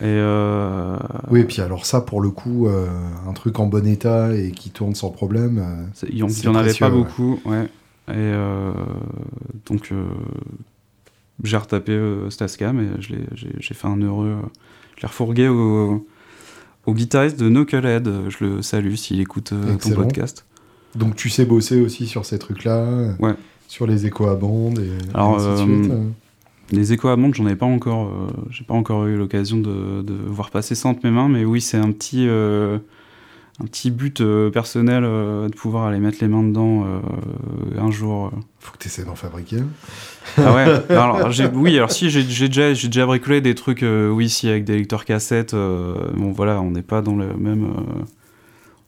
Et euh, Oui, et puis alors ça, pour le coup, euh, un truc en bon état et qui tourne sans problème. euh, il y en, avait pas ouais. beaucoup. Ouais. Et euh, donc j'ai retapé euh, ce Tascam et je l'ai- j'ai fait un heureux. je l'ai refourgué au, au guitariste de Knucklehead. Je le salue s'il écoute ton podcast. Donc tu sais bosser aussi sur ces trucs-là. Ouais. Sur les échos à bande et, et Alors, ainsi de suite. Les échos à monde, j'en ai pas encore, euh, j'ai pas encore eu l'occasion de, de voir passer ça entre mes mains, mais oui, c'est un petit, euh, un petit but euh, personnel de pouvoir aller mettre les mains dedans un jour. Faut que tu essaies d'en fabriquer. Ah ouais. alors oui, alors si j'ai, déjà, j'ai déjà bricolé des trucs, oui, si avec des lecteurs cassettes. bon, voilà, on n'est pas dans le même,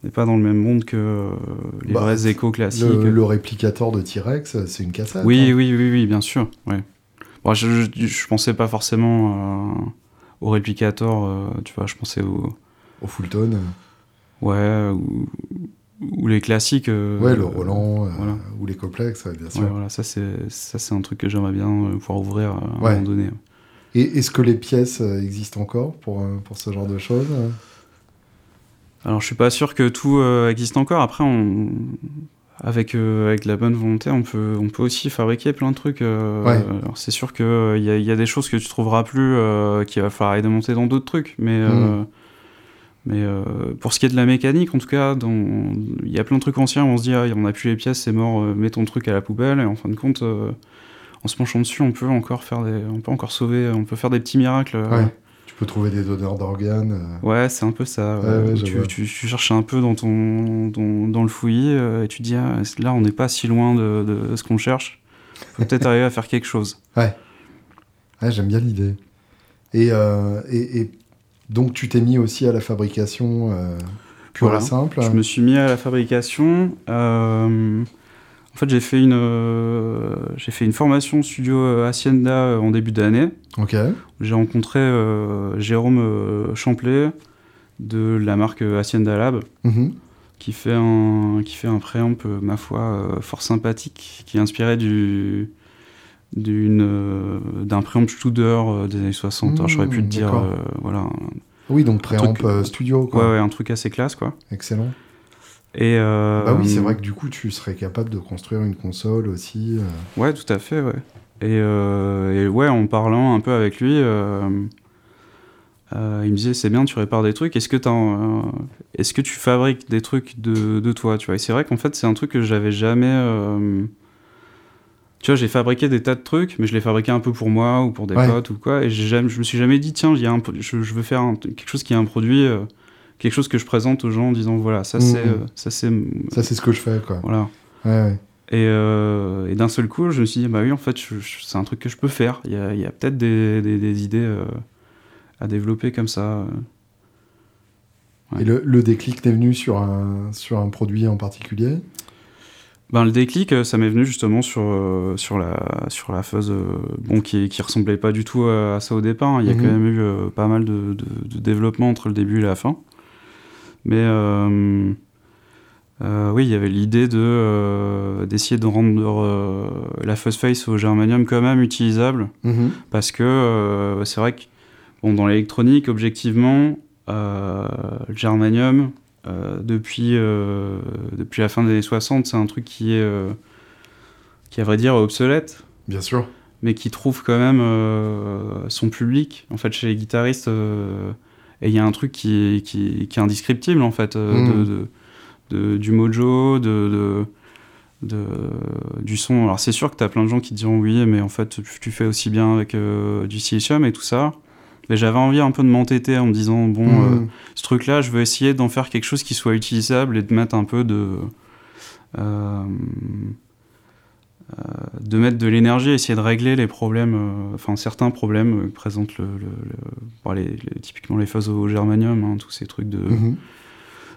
n'est pas dans le même monde que euh, les Bah, vrais échos classiques. Le, le réplicateur de T-Rex, c'est une cassette. Oui, hein. oui, oui, oui, bien sûr. Ouais. Bon, je, je, je pensais pas forcément euh, au réplicateur, euh, tu vois, je pensais au. Au Fulton. Ouais, ou, ou les classiques. euh, ouais, le Roland voilà. ou les complexes, bien sûr. Ouais, voilà, ça c'est ça c'est un truc que j'aimerais bien pouvoir ouvrir à un moment donné. Et est-ce que les pièces existent encore pour, pour ce genre de choses? Alors je suis pas sûr que tout euh, existe encore. Après, on, avec euh, avec de la bonne volonté, on peut on peut aussi fabriquer plein de trucs. euh, Ouais. alors c'est sûr que euh, y, a, il y a des choses que tu trouveras plus, euh, qu'il va falloir aller démonter dans d'autres trucs, mais Mm. mais pour ce qui est de la mécanique, en tout cas, il y a plein de trucs anciens où on se dit ah, on plus les pièces, c'est mort, mets ton truc à la poubelle. Et en fin de compte, en se penchant dessus, on peut encore faire des, on peut encore sauver, on peut faire des petits miracles. Ouais. Tu peux trouver des donneurs d'organes. Ouais, c'est un peu ça. Ouais, ouais. ouais, Où je tu, tu, tu cherches un peu dans, ton, dans, dans le fouillis euh, et tu dis, ah, là, on n'est pas si loin de, de ce qu'on cherche. Faut peut-être arriver à faire quelque chose. Ouais, j'aime bien l'idée. Et, euh, et, et donc, tu t'es mis aussi à la fabrication euh, pure Voilà. et simple? Je me suis mis à la fabrication. euh, en fait, j'ai fait, une, j'ai fait une formation studio Hacienda en début d'année. Ok. J'ai rencontré Jérôme Champlet de la marque Hacienda Lab. Mhm. Qui fait un qui fait un préamp euh, ma foi euh, fort sympathique qui est inspiré du d'une euh, d'un préamp Studer des années 60 Alors, j'aurais pu te Mmh, dire voilà Oui, donc préamp truc- studio, ouais, quoi. ouais un truc assez classe quoi Excellent. et euh, Bah oui, c'est vrai que du coup, tu serais capable de construire une console aussi. euh. ouais tout à fait ouais et, euh, et ouais en parlant un peu avec lui euh, euh, il me disait c'est bien tu répares des trucs est-ce que un- est-ce que tu fabriques des trucs de, de toi tu vois? Et c'est vrai qu'en fait c'est un truc que j'avais jamais euh, tu vois j'ai fabriqué des tas de trucs mais je les fabriquais un peu pour moi ou pour des Ouais. potes ou quoi et jamais, je me suis jamais dit tiens y a un, je, je veux faire un- quelque chose qui est un produit euh, quelque chose que je présente aux gens en disant voilà ça c'est euh, ça c'est Ça, c'est ce que je fais, quoi. voilà Ouais, ouais. et, euh, et d'un seul coup, je me suis dit, bah oui, en fait, c'est un truc que je peux faire. Il y a, peut-être des, des- des idées euh, à développer comme ça. Et le, le déclic t'est venu sur un, sur un produit en particulier? Ben, le déclic, ça m'est venu justement sur, sur, la, sur la phase bon, qui, qui ressemblait pas du tout à, ça au départ. hein. Il y a Mhm. quand même eu pas mal de, de, de développement entre le début et la fin. Mais euh, euh, oui, il y avait l'idée de, euh, d'essayer de rendre euh, la fuzz face au germanium quand même utilisable. Mhm. Parce que euh, c'est vrai que bon, dans l'électronique, objectivement, euh, le germanium, euh, depuis, euh, depuis la fin des années 60, c'est un truc qui est, qui à vrai dire, obsolète, Bien sûr. mais qui trouve quand même son public, en fait, chez les guitaristes. et il y a un truc qui est, qui, qui est indescriptible, en fait, euh, Mm. de, de- de- du mojo, de, de, du son. Alors, c'est sûr que tu as plein de gens qui te diront oui, mais en fait, tu, tu fais aussi bien avec du silicium et tout ça. Mais j'avais envie un peu de m'entêter en me disant, bon, euh, Mhm. ce truc-là, je veux essayer d'en faire quelque chose qui soit utilisable et de mettre un peu de. euh, euh, de mettre de l'énergie, essayer de régler les problèmes, euh, enfin certains problèmes euh, que présente le, le- le- bon, les- les- typiquement les phases au germanium, hein, tous ces trucs de Mhm.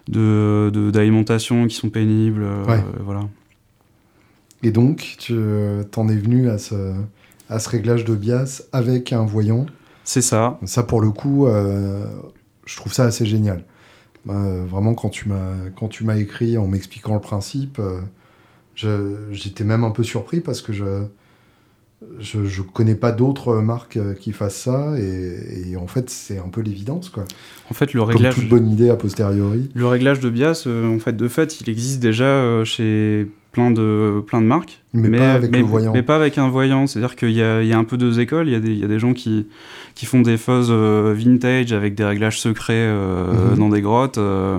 de- de- d'alimentation qui sont pénibles, euh, voilà. Et donc, tu t'en es venu à ce, à ce réglage de bias avec un voyant. C'est ça. Ça, pour le coup, euh, je trouve ça assez génial. Euh, vraiment, quand tu m'as écrit en m'expliquant le principe, euh, j'étais même un peu surpris parce que je je, je connais pas d'autres marques qui fassent ça et, et en fait, c'est un peu l'évidence quoi. En fait, le Comme réglage, toute bonne idée a posteriori. le réglage de bias, euh, en fait, de fait, il existe déjà euh, chez plein de plein de marques. Mais pas avec le voyant. mais pas avec un voyant. C'est-à-dire qu'il y y a un peu deux écoles. Il y a des, il y a des gens qui, qui font des fuzz euh, vintage avec des réglages secrets euh, Mhm. dans des grottes euh,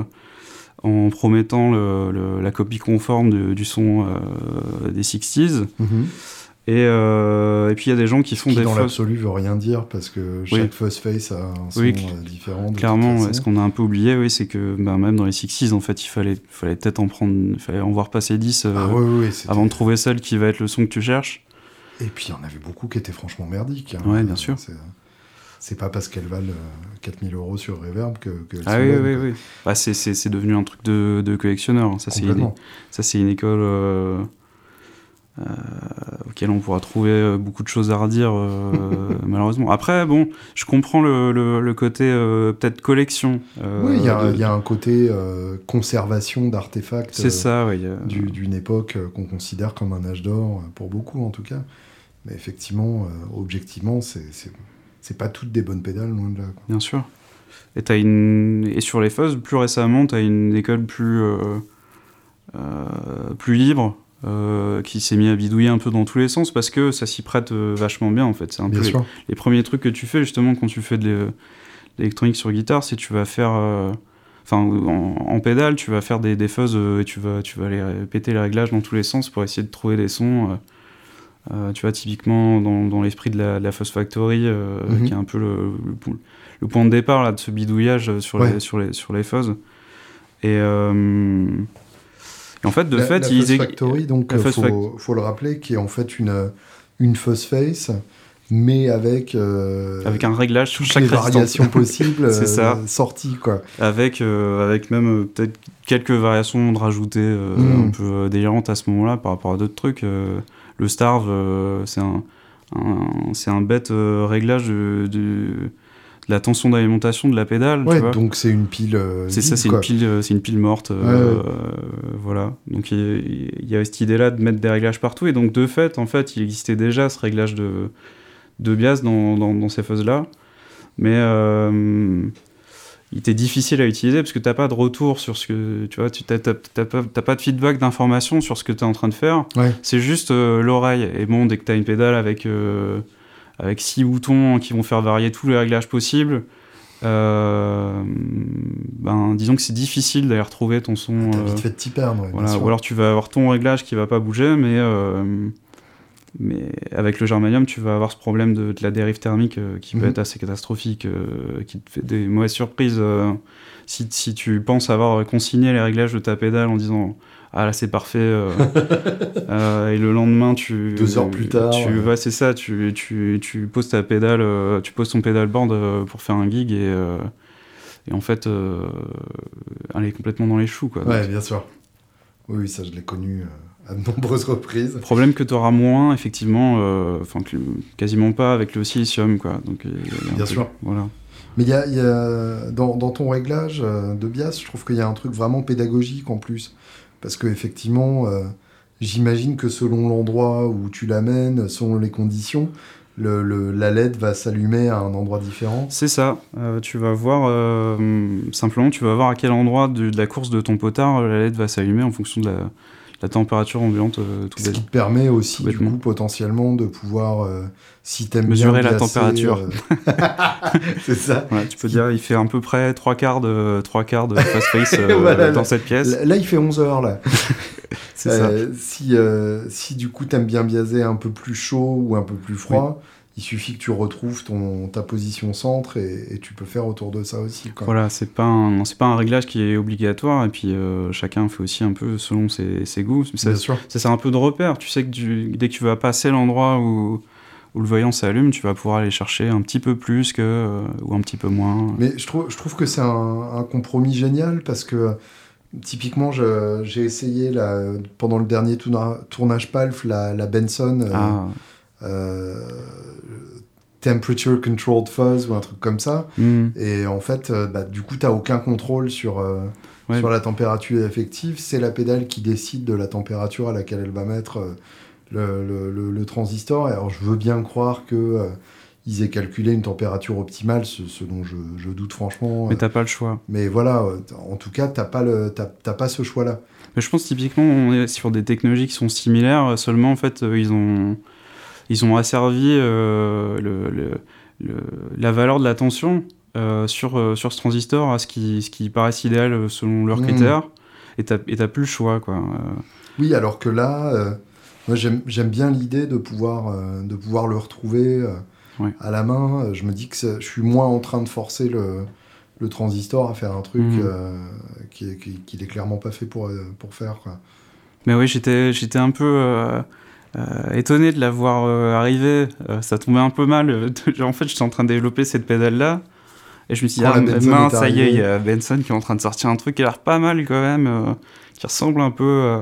en promettant le- le- la copie conforme de- du son euh, des 60s. Mhm. Et, euh, et puis il y a des gens qui font qui des dans l'absolu veut rien dire parce que chaque fuzz face a un son Oui, euh, différent. Clairement, ce qu'on a un peu oublié, oui, c'est que ben, même dans les 60s, en fait, il fallait, fallait peut-être en prendre, il fallait en voir passer 10 euh, Ah, oui, oui, oui, avant de trouver celle qui va être le son que tu cherches. Et puis, il y en avait beaucoup qui étaient franchement merdiques. hein. Ouais, bien sûr. C'est- pas parce qu'elles valent euh, 4000 euros sur Reverb que, que Ah oui, oui, oui. Bah, c'est, devenu un truc de, de collectionneur. hein. Ça, c'est une, une école euh, auquel on pourra trouver euh, beaucoup de choses à redire, euh, malheureusement. Après, bon, je comprends le, le, le côté euh, peut-être collection. euh, Oui, il y, a- de- il y a un côté euh, conservation d'artefacts C'est euh, ça, oui. euh, du- d'une époque euh, qu'on considère comme un âge d'or, euh, pour beaucoup en tout cas. Mais effectivement, euh, objectivement, c'est c'est- c'est pas toutes des bonnes pédales, loin de là. quoi. Bien sûr. Et, t'as une... et sur les fuzz, plus récemment, tu as une école plus, euh, euh, plus libre euh, qui s'est mis à bidouiller un peu dans tous les sens parce que ça s'y prête euh, vachement bien en fait. C'est un Bien peu les, premiers trucs que tu fais justement quand tu fais de l'é- l'électronique sur guitare, c'est tu vas faire. euh, Enfin, en, en pédale, tu vas faire des, des fuzz et tu vas, tu vas aller péter les réglages dans tous les sens pour essayer de trouver des sons. euh, tu vois, typiquement dans, dans l'esprit de la, de la Fuzz Factory, euh, Mhm. qui est un peu le, le po- le point de départ là, de ce bidouillage sur, Ouais. les, sur, les, sur les fuzz. Et, euh, et en fait, de la, fait, la ils Fuzz Factory, donc, euh, Fuzz faut, faut le rappeler, qui est en fait une, une fuzz face, mais avec, euh, avec un réglage sur chaque les variations possibles C'est euh, ça. sorties. Quoi. avec, euh, avec même euh, peut-être quelques variations de rajouter euh, Mm. un peu euh, délirantes à ce moment-là par rapport à d'autres trucs. euh, le Starve, euh, c'est un, un- c'est un bête euh, réglage de- de la tension d'alimentation de la pédale. tu vois. donc c'est une pile. euh, C'est ça, c'est une pile, euh, c'est une pile morte. euh, Ouais, voilà. Donc il il y, a cette idée-là de mettre des réglages partout. Et donc de fait, en fait, il existait déjà ce réglage de, de bias dans, dans, dans ces phases-là. Mais il était difficile à utiliser parce que tu n'as pas de retour sur ce que. Tu vois, tu n'as pas, t'as pas de feedback d'information sur ce que tu es en train de faire. Ouais. C'est juste euh, l'oreille. Et bon, dès que tu as une pédale avec, euh, avec six boutons qui vont faire varier tous les réglages possibles, euh, ben, disons que c'est difficile d'aller retrouver ton son. T'as euh, vite fait de t'y perdre. ouais, voilà. Ou alors tu vas avoir ton réglage qui va pas bouger, mais, euh, mais avec le germanium, tu vas avoir ce problème de, de la dérive thermique euh, qui peut Mhm. être assez catastrophique, qui te fait des mauvaises surprises. si, si tu penses avoir consigné les réglages de ta pédale en disant ah là c'est parfait euh, euh, et le lendemain tu Deux heures plus tard, tu ouais. ouais, c'est ça tu, tu, tu poses ta pédale euh, tu poses ton pédalboard euh, pour faire un gig et euh, et en fait, elle est complètement dans les choux. Quoi, ouais, bien sûr. Oui, ça, je l'ai connu à de nombreuses reprises. Problème que tu auras moins, effectivement, enfin, quasiment pas avec le silicium. Quoi, donc, bien sûr. Voilà. Mais il y a, y a dans, dans, ton réglage de bias, je trouve qu'il y a un truc vraiment pédagogique en plus. Parce qu'effectivement, j'imagine que selon l'endroit où tu l'amènes, selon les conditions, la LED va s'allumer à un endroit différent C'est ça. Euh, tu vas voir, euh, simplement, tu vas voir à quel endroit de, la course de ton potard euh, la LED va s'allumer en fonction de la, température ambiante. tout Ce qui te permet aussi, du coup, potentiellement de pouvoir, si tu Mesurer la température. c'est ça. tu peux dire, il fait à peu près trois quarts de, trois quarts de fast face dans cette pièce. Là, il fait 11 heures, là. Euh, si, euh, si du coup t'aimes bien biaiser un peu plus chaud ou un peu plus froid, il suffit que tu retrouves ton, ta position centre et, tu peux faire autour de ça aussi. Voilà, c'est pas, un, pas un réglage qui est obligatoire et puis euh, chacun fait aussi un peu selon ses, ses goûts. Ça, c'est un peu de repère. Tu sais que dès que tu vas passer l'endroit où, où le voyant s'allume, tu vas pouvoir aller chercher un petit peu plus que, ou un petit peu moins. Mais je trouve, je trouve que c'est un, un, compromis génial parce que Typiquement, j'ai essayé pendant le dernier tournage PALF la, Benson euh, ah. euh, Temperature Controlled Fuzz ou un truc comme ça. Hmm. Et en fait, euh, bah, du coup, tu n'as aucun contrôle sur, sur la température effective. C'est la pédale qui décide de la température à laquelle elle va mettre le, le, transistor. alors, je veux bien croire que ils aient calculé une température optimale, ce, dont je, doute franchement. Mais t'as pas le choix. Mais voilà, en tout cas, t'as pas, le, pas ce choix-là. Mais je pense typiquement, on est sur des technologies qui sont similaires, seulement en fait, euh, ils ont, ils ont asservi euh, le, la valeur de la tension euh, sur, sur ce transistor à ce qui, ce qui paraît idéal selon leurs mmh. critères, et t'as plus le choix, quoi. Oui, alors que là, moi j'aime bien l'idée de pouvoir, de pouvoir le retrouver à la main, euh, je me dis que je suis moins en train de forcer le, le transistor à faire un truc euh, qu'il qui, est clairement pas fait pour, euh, pour faire. Quoi. Mais oui, j'étais, j'étais un peu étonné de l'avoir arrivé. ça tombait un peu mal. en fait, j'étais en train de développer cette pédale-là. Et je me suis dit, ah, mince, ça y est, il y a Benson qui est en train de sortir un truc qui a l'air pas mal quand même, qui ressemble un peu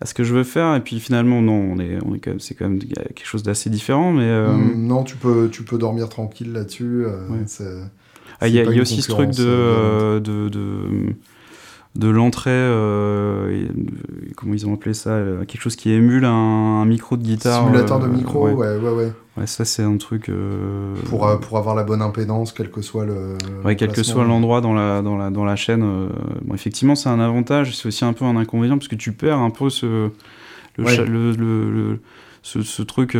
à ce que je veux faire et puis finalement non on est on est quand même c'est quand même quelque chose d'assez différent mais euh, mm, non tu peux tu peux dormir tranquille là-dessus euh, ah, il y, a aussi ce truc de, euh, de, de de l'entrée, euh, comment ils ont appelé ça, euh, quelque chose qui émule un, micro de guitare. Simulateur de micro, ouais, ouais, ouais. ouais. ça c'est un truc. pour, pour avoir la bonne impédance, quel que soit le. Ouais, quel que soit l'endroit dans la, dans, la, dans la chaîne. bon, effectivement, c'est un avantage, c'est aussi un peu un inconvénient parce que tu perds un peu ce. Le, le, ce, truc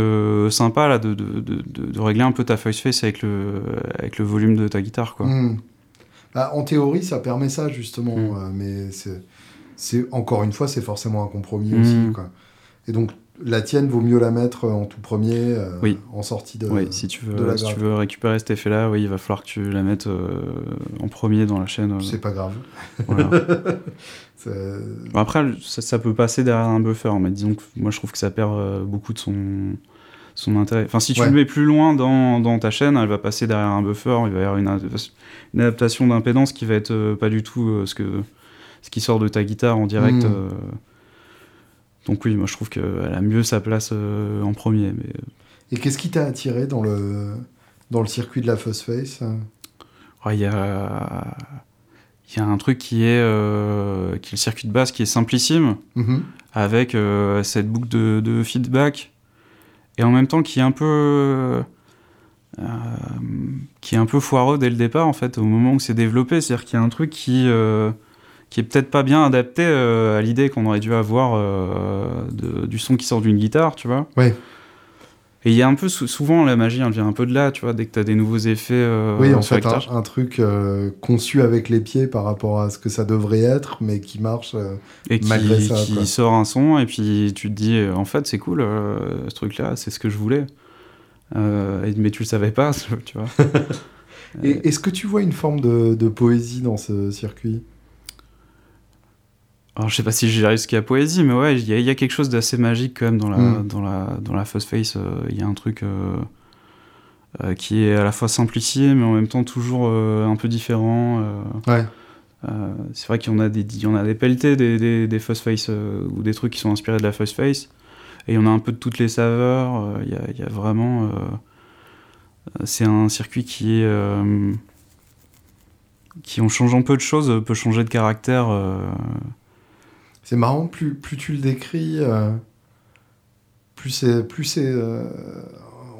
sympa là de, de, de, de, régler un peu ta face face avec le, avec le volume de ta guitare quoi. Hmm. Bah, en théorie, ça permet ça, justement. Mm. Euh, mais c'est, encore une fois, c'est forcément un compromis aussi. Mm. Quoi. Et donc, la tienne, vaut mieux la mettre en tout premier, euh, oui. en sortie de. Oui, si tu veux, si tu veux récupérer cet effet-là, oui, il va falloir que tu la mettes euh, en premier dans la chaîne. C'est pas grave. après, ça, peut passer derrière un buffer, mais disons que moi je trouve que ça perd beaucoup de son, son intérêt. Enfin, si tu le mets plus loin dans, dans, ta chaîne, elle va passer derrière un buffer, il va y avoir une, une adaptation d'impédance qui va être euh, pas du tout euh, ce, que, ce qui sort de ta guitare en direct. Hmm. Euh. donc oui, moi je trouve qu'elle a mieux sa place en premier. Mais... Et qu'est-ce qui t'a attiré dans le, dans le circuit de la Fuzz Face Il y a il y a un truc qui est, qui est le circuit de base qui est simplissime, mm-hmm. avec cette boucle de, de, feedback et en même temps qui est un peu euh, qui est un peu foireux dès le départ en fait au moment où c'est développé. C'est à dire qu'il y a un truc qui euh, est peut-être pas bien adapté euh, à l'idée qu'on aurait dû avoir du son qui sort d'une guitare tu vois. Ouais et il y a un peu souvent la magie elle vient un peu de là tu vois dès que tu as des nouveaux effets oui en fait un, truc conçu avec les pieds par rapport à ce que ça devrait être mais qui marche et malgré ça qui sort un son et puis tu te dis en fait c'est cool ce truc là c'est ce que je voulais. Euh, mais tu le savais pas, tu vois. Est-ce que tu vois une forme de, poésie dans ce circuit? Alors, je sais pas si j'irai jusqu'à poésie, mais ouais, il y, a quelque chose d'assez magique quand même dans la, hmm. dans la, dans la Face. Euh, il y a un truc. Euh, qui est à la fois simplifié, mais en même temps toujours un peu différent. ouais. c'est vrai qu'il y en a des, il y en a des pelletés, des, des, des face ou des trucs qui sont inspirés de la face face. Et il y en a un peu de toutes les saveurs. Il y a, y, a, vraiment. c'est un circuit qui est qui ont changé un peu de choses, peut changer de caractère. C'est marrant, plus, plus tu le décris, euh, plus c'est. Plus c'est euh,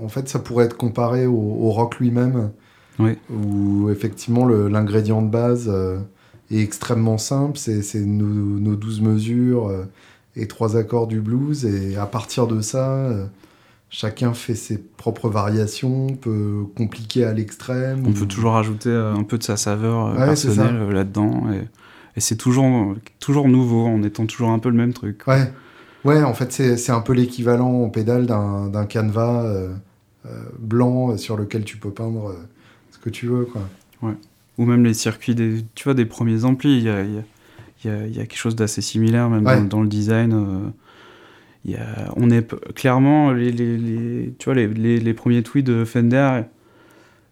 en fait, ça pourrait être comparé au, rock lui-même. Oui. Où effectivement, l'ingrédient de base euh, est extrêmement simple. C'est nos, nos 12 mesures et trois accords du blues. Et à partir de ça chacun fait ses propres variations, peut compliquer à l'extrême. On peut toujours ajouter un peu de sa saveur personnelle là-dedans. Et et c'est toujours, toujours nouveau, en étant toujours un peu le même truc. Ouais, ouais en fait, c'est un peu l'équivalent en pédale d'un canevas euh, euh, blanc sur lequel tu peux peindre euh, ce que tu veux. Quoi. Ouais. Ou même les circuits des, tu vois, des premiers amplis, il y a, y, a, y a, quelque chose d'assez similaire, même dans, le design. Y a, on est clairement, les, les, les tu vois, les, les, premiers tweets de Fender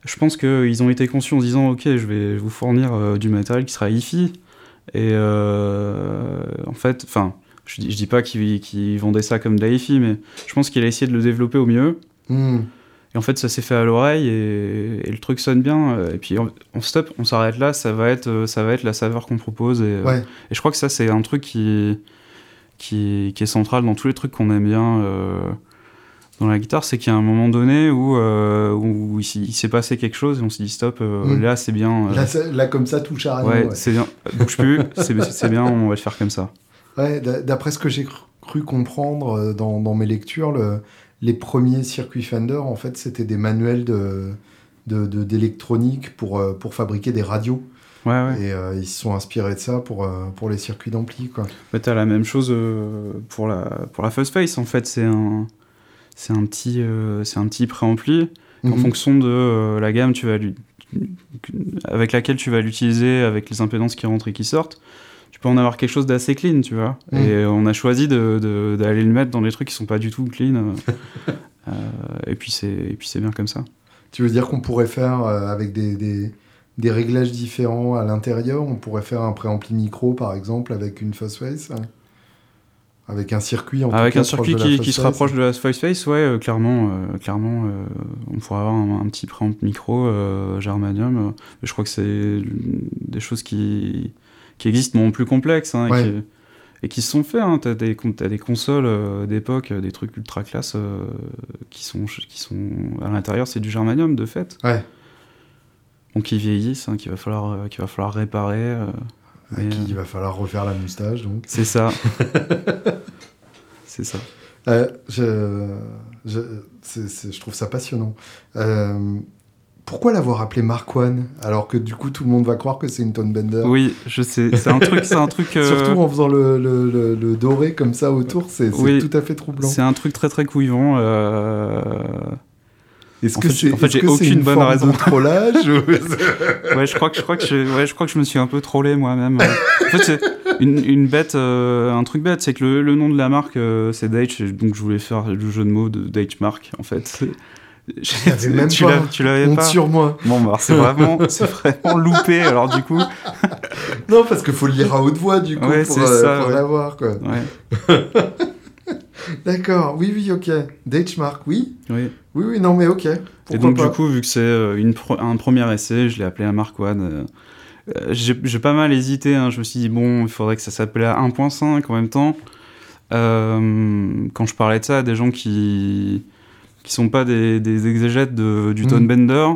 je pense qu'ils ont été conscients en disant ok je vais vous fournir du matériel qui sera hi-fi et euh, en fait, enfin, je, dis, je dis pas qu'il vendait ça comme de la mais je pense qu'il a essayé de le développer au mieux. Hmm. Et en fait, ça s'est fait à l'oreille et, le truc sonne bien. Et puis on, stop, on s'arrête là, ça va être, ça va être la saveur qu'on propose. Et, et, je crois que ça, c'est un truc qui, qui, qui, est central dans tous les trucs qu'on aime bien. Euh, dans la guitare, c'est qu'il y a un moment donné où, euh, où il, s'est passé quelque chose et on s'est dit stop, euh, mm. là c'est bien. Euh. Là, comme ça, touche à rien. Ouais, c'est bien. Bouge plus, c'est bien, on va le faire comme ça. Ouais, d'après ce que j'ai cru, comprendre dans, dans, mes lectures, le, les premiers circuits Fender, en fait, c'était des manuels de d'électronique de, pour, pour fabriquer des radios. Ouais, ouais. Et ils se sont inspirés de ça pour, pour les circuits d'ampli. Bah, t'as la même chose pour, la, pour la Fuzz Face, en fait. C'est un, c'est un petit, euh, c'est un petit préampli. En mhm. fonction de euh, la gamme tu vas avec laquelle tu vas l'utiliser, avec les impédances qui rentrent et qui sortent, tu peux en avoir quelque chose d'assez clean, tu vois. Mhm. Et on a choisi d'aller le mettre dans des trucs qui sont pas du tout clean. Euh, et puis c'est bien comme ça. Tu veux dire qu'on pourrait faire avec des, des, des, réglages différents à l'intérieur, on pourrait faire un préampli micro par exemple avec une fast face avec un circuit en Avec un circuit qui, qui se rapproche de la Face Face, ouais, euh, clairement, euh, clairement euh, on pourrait avoir un, petit préamp micro Germanium. je crois que c'est des choses qui, qui existent, mais plus complexes. Hein, et, qui, se sont faits. Hein. Tu as, des consoles d'époque, des trucs ultra classe qui, sont, qui sont à l'intérieur, c'est du Germanium de fait. Ouais. Donc qui vieillissent, hein, qu'il va, falloir, qu'il va falloir réparer. À qui il va falloir refaire la moustache, donc. C'est ça. c'est ça. Euh, je, je, je, trouve ça passionnant. Euh, pourquoi l'avoir appelé One alors que du coup tout le monde va croire que c'est une Tone Bender? Oui, je sais. C'est un truc, c'est un truc. Euh, Surtout en faisant le, le, le, doré comme ça autour, c'est tout à fait troublant. C'est un truc très très couillon. Est-ce que c'est en fait, j'ai aucune bonne raison. trollage Ouais, je crois que je crois que je, ouais, je crois que je me suis un peu trollé moi-même. en fait, c'est une, une, bête, euh, un truc bête, c'est que le, le, nom de la marque euh, c'est Dage, donc je voulais faire le jeu de mots de Dage Mark en fait. même tu pas. Tu l'avais pas. sur moi. Bon, bah, c'est vraiment, c'est vraiment loupé. Alors du coup. non, parce qu'il faut le lire à haute voix du coup pour, euh, pour l'avoir quoi. Ouais. D'accord, oui, oui, ok. Mark, oui. Oui. Oui, oui, non, mais ok. et donc, du coup, vu que c'est euh, un premier essai, je l'ai appelé à Mark One. Euh, euh, j'ai pas mal hésité. Hein. Je me suis dit, bon, il faudrait que ça s'appelait à 1.5 en même temps. quand je parlais de ça à des gens qui qui sont pas des, des exégètes de, du Tone mm. Bender,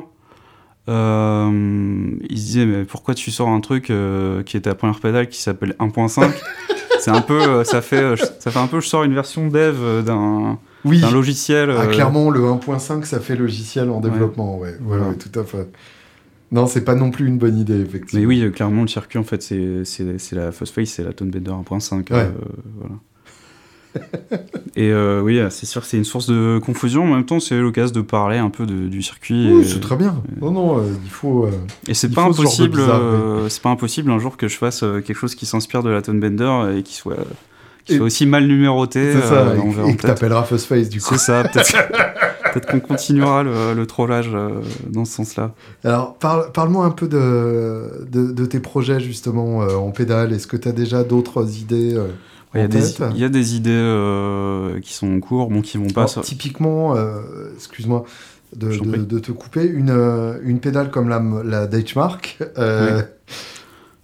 ils se disaient, mais pourquoi tu sors un truc qui est à première pédale qui s'appelle 1.5 c'est un peu, euh, ça fait, euh, ça fait un peu, je sors une version dev euh, d'un oui. logiciel. Ah, clairement, le 1.5, ça fait logiciel en développement, ouais. Ouais, tout à fait. Non, c'est pas non plus une bonne idée, effectivement. Mais oui, clairement, le circuit, en fait, c'est la Phosphate, c'est la Tonebender 1.5. voilà. et euh, oui, c'est sûr que c'est une source de confusion. En même temps, c'est l'occasion de parler un peu du circuit. Oui, c'est très bien. Non, non, euh, il faut. Euh, et c'est pas impossible. c'est pas impossible un jour que je fasse quelque chose qui s'inspire de la Tone Bender et qui soit qui soit aussi mal numéroté. C'est ça, et, et que t'appelleras First Face du coup. C'est ça, peut-être peut-être qu'on continuera le, le trollage dans ce sens-là. Alors, parle, parle-moi un peu de, de, de tes projets justement en pédale. Est-ce que tu as déjà d'autres idées Il y, a des, tête il y a des idées euh, qui sont en cours, bon, qui vont pas. Alors, Typiquement, euh, excuse-moi de, te couper, une, euh, une pédale comme la, la euh,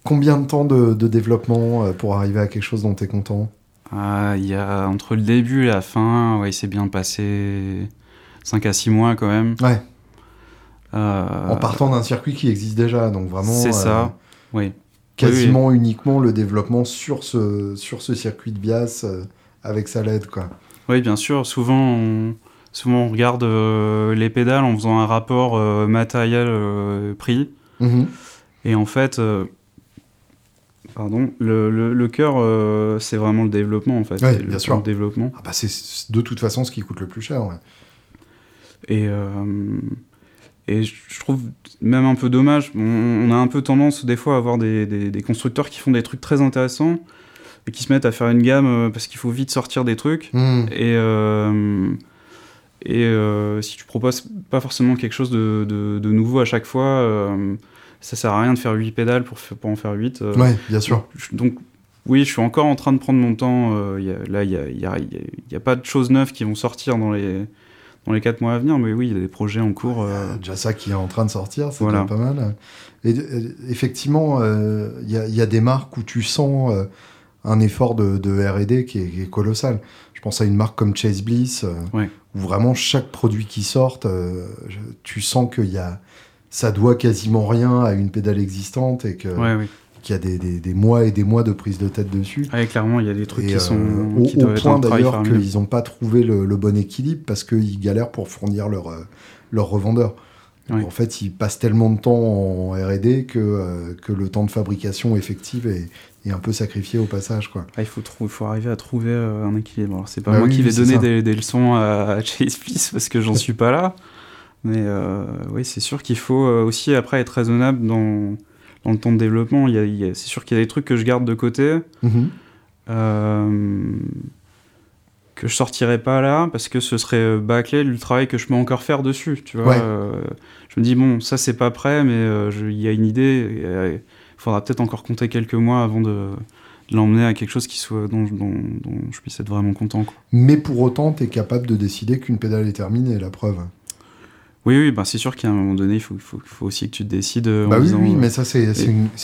combien de temps de, de développement pour arriver à quelque chose dont tu es content? Ah, il y a entre le début et la fin, ouais, il s'est bien passé 5 à 6 mois quand même. Ouais, en partant d'un circuit qui existe déjà, donc vraiment C'est ça, oui. Quasiment uniquement le développement sur ce, sur ce circuit de bias euh, avec sa LED. Quoi. Oui, bien sûr. Souvent, on, souvent, on regarde euh, les pédales en faisant un rapport euh, matériel-prix. Mhm. Et en fait, pardon, le, le, le cœur, c'est vraiment le développement, en fait. Le bien sûr. développement. Ah bah, c'est de toute façon ce qui coûte le plus cher. ouais. Et, et je trouve même un peu dommage. On, on a un peu tendance, des fois, à avoir des, des- des constructeurs qui font des trucs très intéressants et qui se mettent à faire une gamme euh, parce qu'il faut vite sortir des trucs. Mhm. Et, euh, et euh, si tu proposes pas forcément quelque chose de, de- de nouveau à chaque fois, euh, ça sert à rien de faire 8 pédales pour, en faire 8. euh. Ouais, bien sûr. Donc, oui, je suis encore en train de prendre mon temps. il y a- là, il n'y a, a- y a pas de choses neuves qui vont sortir dans les, dans les 4 mois à venir, mais oui, il y a des projets en cours. euh, déjà ça qui est en train de sortir, c'est Voilà. pas mal. Et effectivement, euh, il y, a- il y a des marques où tu sens euh, un effort de, de R&D qui est, qui est colossal. Je pense à une marque comme Chase Bliss, euh, Ouais. où vraiment chaque produit qui sort, tu sens qu'il y a, ça doit quasiment rien à une pédale existante et que- ouais, oui. Qu'il y a des, des- des mois et des mois de prise de tête dessus. Et clairement, il y a des trucs Et, qui euh, sont. au, qui au point d'ailleurs qu'ils n'ont pas trouvé le, le bon équilibre parce qu'ils galèrent pour fournir leur, euh, leur revendeur. Oui. En fait, ils passent tellement de temps en R&D que, euh, que le temps de fabrication effective est, est un peu sacrifié au passage. Quoi. Ah, il faut, faut arriver à trouver euh, un équilibre. Alors, c'est pas Bah moi oui, qui vais donner des, des leçons à, à Chase Bliss parce que j'en suis pas là. Mais euh, oui, c'est sûr qu'il faut euh, aussi après être raisonnable dans, dans le temps de développement. Y a- il y a- c'est sûr qu'il y a des trucs que je garde de côté. Mhm. euh, que je sortirai pas là parce que ce serait euh, bâclé le travail que je peux encore faire dessus tu vois Ouais. Euh, je me dis bon ça c'est pas prêt mais euh, il y a une idée il faudra peut-être encore compter quelques mois avant de, de l'emmener à quelque chose qui soit dont, dont, dont je puisse être vraiment content quoi. Mais pour autant, tu es capable de décider qu'une pédale est terminée, la preuve. Oui oui bah c'est sûr qu'à un moment donné il faut, aussi que tu te décides euh, en bah oui, disant, oui, euh, mais ça, c'est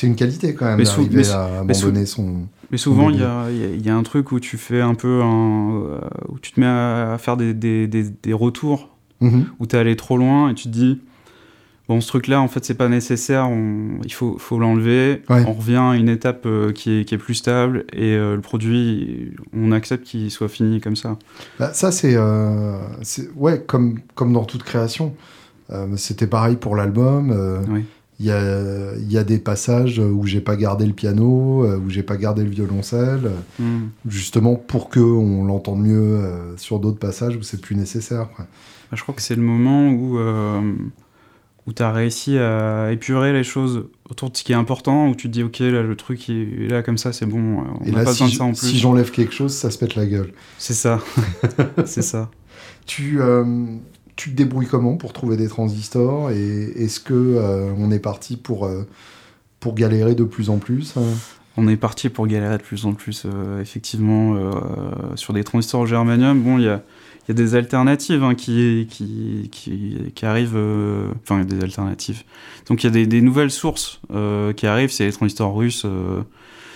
une, qualité quand même d'arriver à abandonner son... Mais souvent, il y a, il y a- il y a un truc où tu fais un peu un, euh, où tu te mets à faire des, des, des, des retours Mhm. où t'es allé trop loin et tu te dis bon ce truc là en fait c'est pas nécessaire on- il faut, faut l'enlever Ouais. on revient à une étape euh, qui, est, qui est plus stable et euh, le produit on accepte qu'il soit fini comme ça Bah, ça, c'est. euh, ouais, comme, comme dans toute création. Euh, C'était pareil pour l'album. Oui. Il y, a, y a des passages où j'ai pas gardé le piano, où j'ai pas gardé le violoncelle, Hmm. justement pour que on l'entende mieux sur d'autres passages où c'est plus nécessaire. Bah, je crois que c'est le moment où où t'as réussi à épurer les choses autour de ce qui est important où tu te dis ok là le truc est là comme ça c'est bon on n'a pas besoin si, de ça en plus si j'enlève quelque chose, ça se pète la gueule. c'est ça c'est ça Tu, euh, tu te débrouilles comment pour trouver des transistors Et est-ce que euh, on est parti pour, euh, pour galérer de plus en plus hein? On est parti pour galérer de plus en plus, effectivement, sur des transistors au germanium. Bon, il y a, y a des alternatives hein, qui, qui, qui, qui arrivent. euh, Enfin, il y a des alternatives. Donc, il y a des, des nouvelles sources euh, qui arrivent, c'est les transistors russes.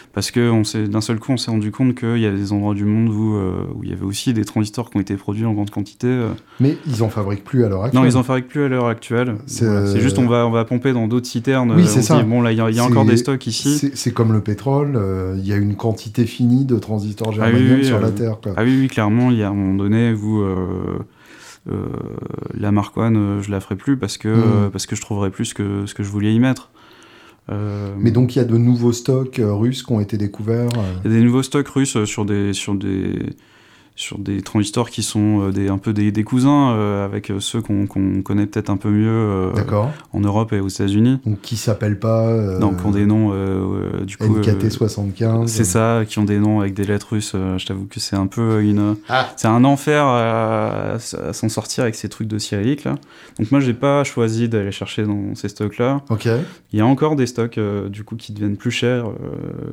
Euh, parce que on s'est- d'un seul coup, on s'est rendu compte qu'il y a des endroits du monde où, euh, où il y avait aussi des transistors qui ont été produits en grande quantité. euh. Mais ils en fabriquent plus à l'heure actuelle. Non, ils en fabriquent plus à l'heure actuelle. C'est, Voilà. C'est euh, juste on va, on va pomper dans d'autres citernes. Oui, euh, c'est on ça. dit, bon, là, il y a, y encore des stocks ici. C'est c'est comme le pétrole, euh, il y a une quantité finie de transistors Ah oui, germanium oui, sur euh, la Terre. Quoi. Ah oui, oui, clairement, il y a un moment donné où euh, euh, la Mark One, euh, je la ferai plus parce que, Mm. euh, parce que je trouverai plus que, ce que je voulais y mettre. Euh, Mais donc il y a de nouveaux stocks euh, russes qui ont été découverts. euh. il y a des nouveaux stocks russes sur des, sur des, sur des transistors qui sont euh, des, un peu des, des cousins euh, avec euh, ceux qu'on connaît peut-être un peu mieux euh, en Europe et aux États-Unis. Donc qui s'appelle pas euh, Donc, qui ont des noms du coup. euh, NKT 75. c'est ça, qui ont des noms avec des lettres russes. je t'avoue que c'est un peu une. Ah. C'est un enfer à, à s'en sortir avec ces trucs de cyrillique là. Donc moi j'ai pas choisi d'aller chercher dans ces stocks là. Ok. Il y a encore des stocks du coup qui deviennent plus chers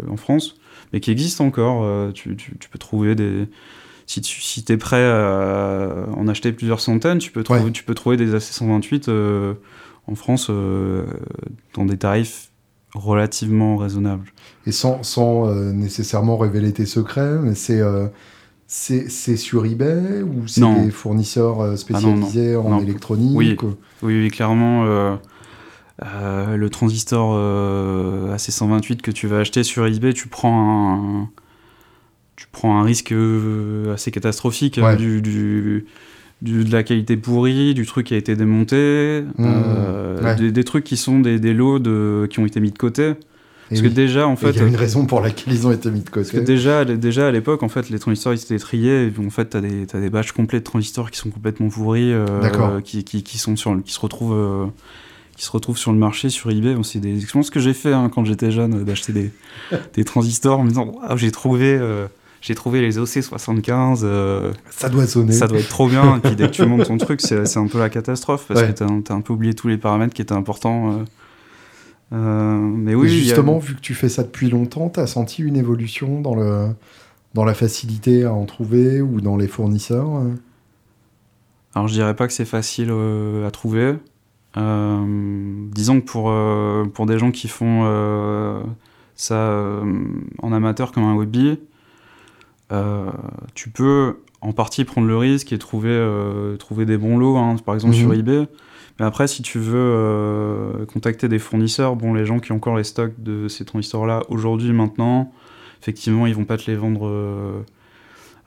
en France, mais qui existent encore. tu, tu- tu peux trouver des. Si tu si es prêt à en acheter plusieurs centaines, tu peux, trouver, Ouais. tu peux trouver des AC128 euh, en France euh, dans des tarifs relativement raisonnables. Et sans, sans euh, nécessairement révéler tes secrets, mais c'est sur eBay ou c'est des fournisseurs euh, spécialisés en non. électronique Oui. ou- Oui, oui, clairement, le transistor euh, AC128 que tu vas acheter sur eBay, tu prends un, tu prends un risque euh, assez catastrophique Ouais. du, du- du- de la qualité pourrie, du truc qui a été démonté, Mmh, euh, ouais. des, des trucs qui sont des, des lots de, qui ont été mis de côté. Et Parce oui. que déjà, en fait, il y a une raison pour laquelle ils ont été mis de parce que côté. déjà, déjà à l'époque, en fait, les transistors ils étaient triés. Et en fait, t'as des, t'as des batchs complets de transistors qui sont complètement pourris, euh, qui, qui, qui sont sur, qui se retrouvent, euh, qui se retrouvent sur le marché sur eBay. C'est des expériences que j'ai fait hein, quand j'étais jeune, d'acheter des, des transistors en me disant, Waouh, j'ai trouvé, euh, j'ai trouvé les OC75. euh, Ça doit sonner. ça doit être trop bien. Et puis dès que tu montes ton truc, c'est un peu la catastrophe parce Ouais. que t'as as un peu oublié tous les paramètres qui étaient importants. euh. Euh, mais oui, Et a- justement, vu que tu fais ça depuis longtemps, tu as senti une évolution dans, le, dans la facilité à en trouver ou dans les fournisseurs Alors je dirais pas que c'est facile à trouver. Disons que pour, pour des gens qui font ça euh, en amateur comme un hobby, euh, tu peux en partie prendre le risque et trouver, euh, trouver des bons lots, hein, par exemple Mhm. sur eBay. Mais après, si tu veux euh, contacter des fournisseurs, bon, les gens qui ont encore les stocks de ces transistors-là aujourd'hui, maintenant, effectivement, ils vont pas te les vendre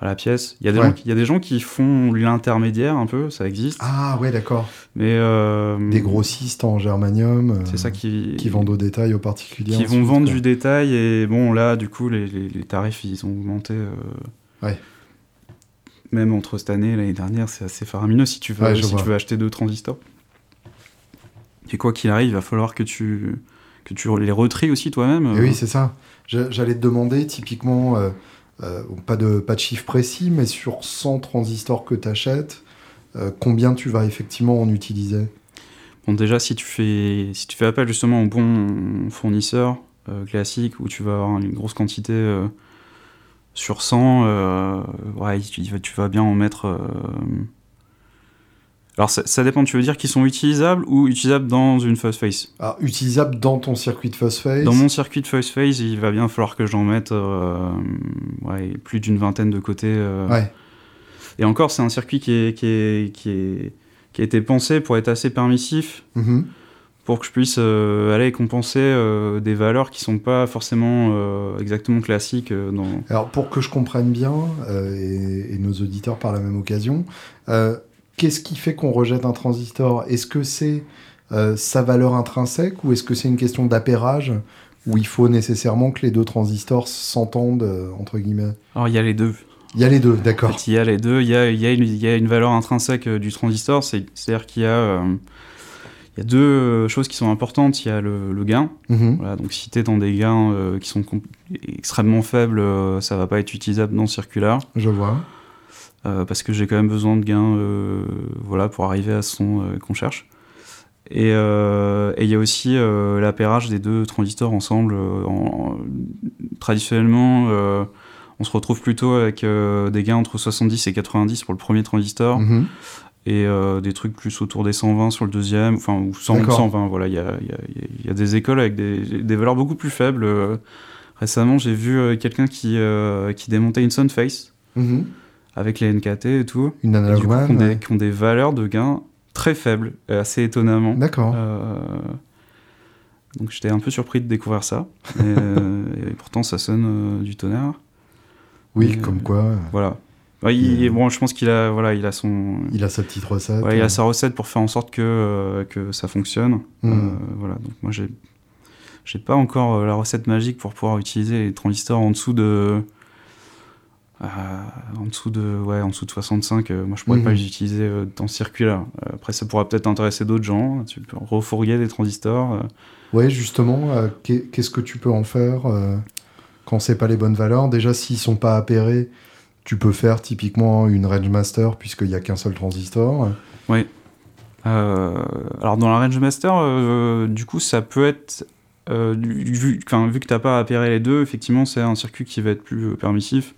à la pièce. Il y, a des Ouais. gens qui- il y a des gens qui font l'intermédiaire un peu, ça existe. Ah ouais, d'accord. Mais euh, Des grossistes en germanium euh, c'est ça qui, qui vendent au détail aux particuliers. qui vont vendre quoi. du détail et bon là du coup les, les- les tarifs ils ont augmenté euh, Ouais. même entre cette année et l'année dernière c'est assez faramineux si tu veux Ouais, si tu veux acheter deux transistors et quoi qu'il arrive il va falloir que tu que tu les retries aussi toi-même Et oui, c'est ça. J'allais te demander, typiquement, euh, euh, pas, de, pas de chiffre précis, mais sur 100 transistors que tu achètes, combien tu vas effectivement en utiliser? Bon, déjà, si tu fais, si tu fais appel justement au bon fournisseur euh, classique où tu vas avoir une grosse quantité euh, sur 100, euh, ouais, tu, tu vas bien en mettre. Alors, ça, ça dépend, tu veux dire qu'ils sont utilisables ou utilisables dans une fuzz face? Ah, Utilisable dans ton circuit de phosphate Dans mon circuit de fuzz phase, il va bien falloir que j'en mette euh, ouais, plus d'une vingtaine de côté. euh, Ouais, Et encore, c'est un circuit qui, est, qui, est, qui, est, qui a été pensé pour être assez permissif. Mhm. pour que je puisse euh, aller compenser des valeurs qui sont pas forcément exactement classiques dans. Alors, pour que je comprenne bien, et, et nos auditeurs par la même occasion, qu'est-ce qui fait qu'on rejette un transistor? Est-ce que c'est euh, sa valeur intrinsèque ou est-ce que c'est une question d'appairage où il faut nécessairement que les deux transistors s'entendent, euh, entre guillemets? Alors il y a les deux. Il y a les deux, en d'accord. fait, il y a les deux. Il y a, il y a, une, il y a une valeur intrinsèque euh, du transistor. C'est à dire qu'il y a il y a deux choses qui sont importantes. Il y a le, le gain. Mhm. voilà, donc si tu es dans des gains euh, qui sont extrêmement faibles euh, ça va pas être utilisable dans circulaire. Je vois. Euh, parce que j'ai quand même besoin de gains euh, voilà, pour arriver à ce son euh, qu'on cherche. Et il y a aussi l'appairage des deux transistors ensemble. en- en- traditionnellement, on se retrouve plutôt avec des gains entre 70 et 90 pour le premier transistor Mhm. et des trucs plus autour des 120 sur le deuxième, enfin, ou 100, D'accord. 120. Voilà, il y a, y, a, y a des écoles avec des, des valeurs beaucoup plus faibles. Récemment, j'ai vu quelqu'un qui, qui démontait une Sunface Mhm. Avec les NKT et tout. Une analogue coup, qui, ont des, ouais. qui ont des valeurs de gain très faibles, euh, assez étonnamment. D'accord. Euh, donc j'étais un peu surpris de découvrir ça. Et, euh, et pourtant, ça sonne du tonnerre. oui, comme quoi, Voilà. Ouais, il- Et- bon, je pense qu'il a, voilà, il a son, il a sa petite recette. ouais, il a sa recette pour faire en sorte que, euh, que ça fonctionne. Euh, voilà. Donc moi, j'ai, j'ai pas encore la recette magique pour pouvoir utiliser les transistors en dessous de, en dessous de ouais en dessous de 65 moi je pourrais pas Mhm. les utiliser dans ce circuit là après ça pourra peut-être intéresser d'autres gens tu peux refourguer des transistors euh. Ouais, justement, euh, qu'est- qu'est-ce que tu peux en faire euh, quand c'est pas les bonnes valeurs? Déjà, s'ils sont pas appairés, tu peux faire typiquement une range master puisqu'il y a qu'un seul transistor. Euh, alors dans la range master, euh, du coup, ça peut être euh, vu, vu que t'as pas appéré les deux, effectivement, c'est un circuit qui va être plus euh, permissif.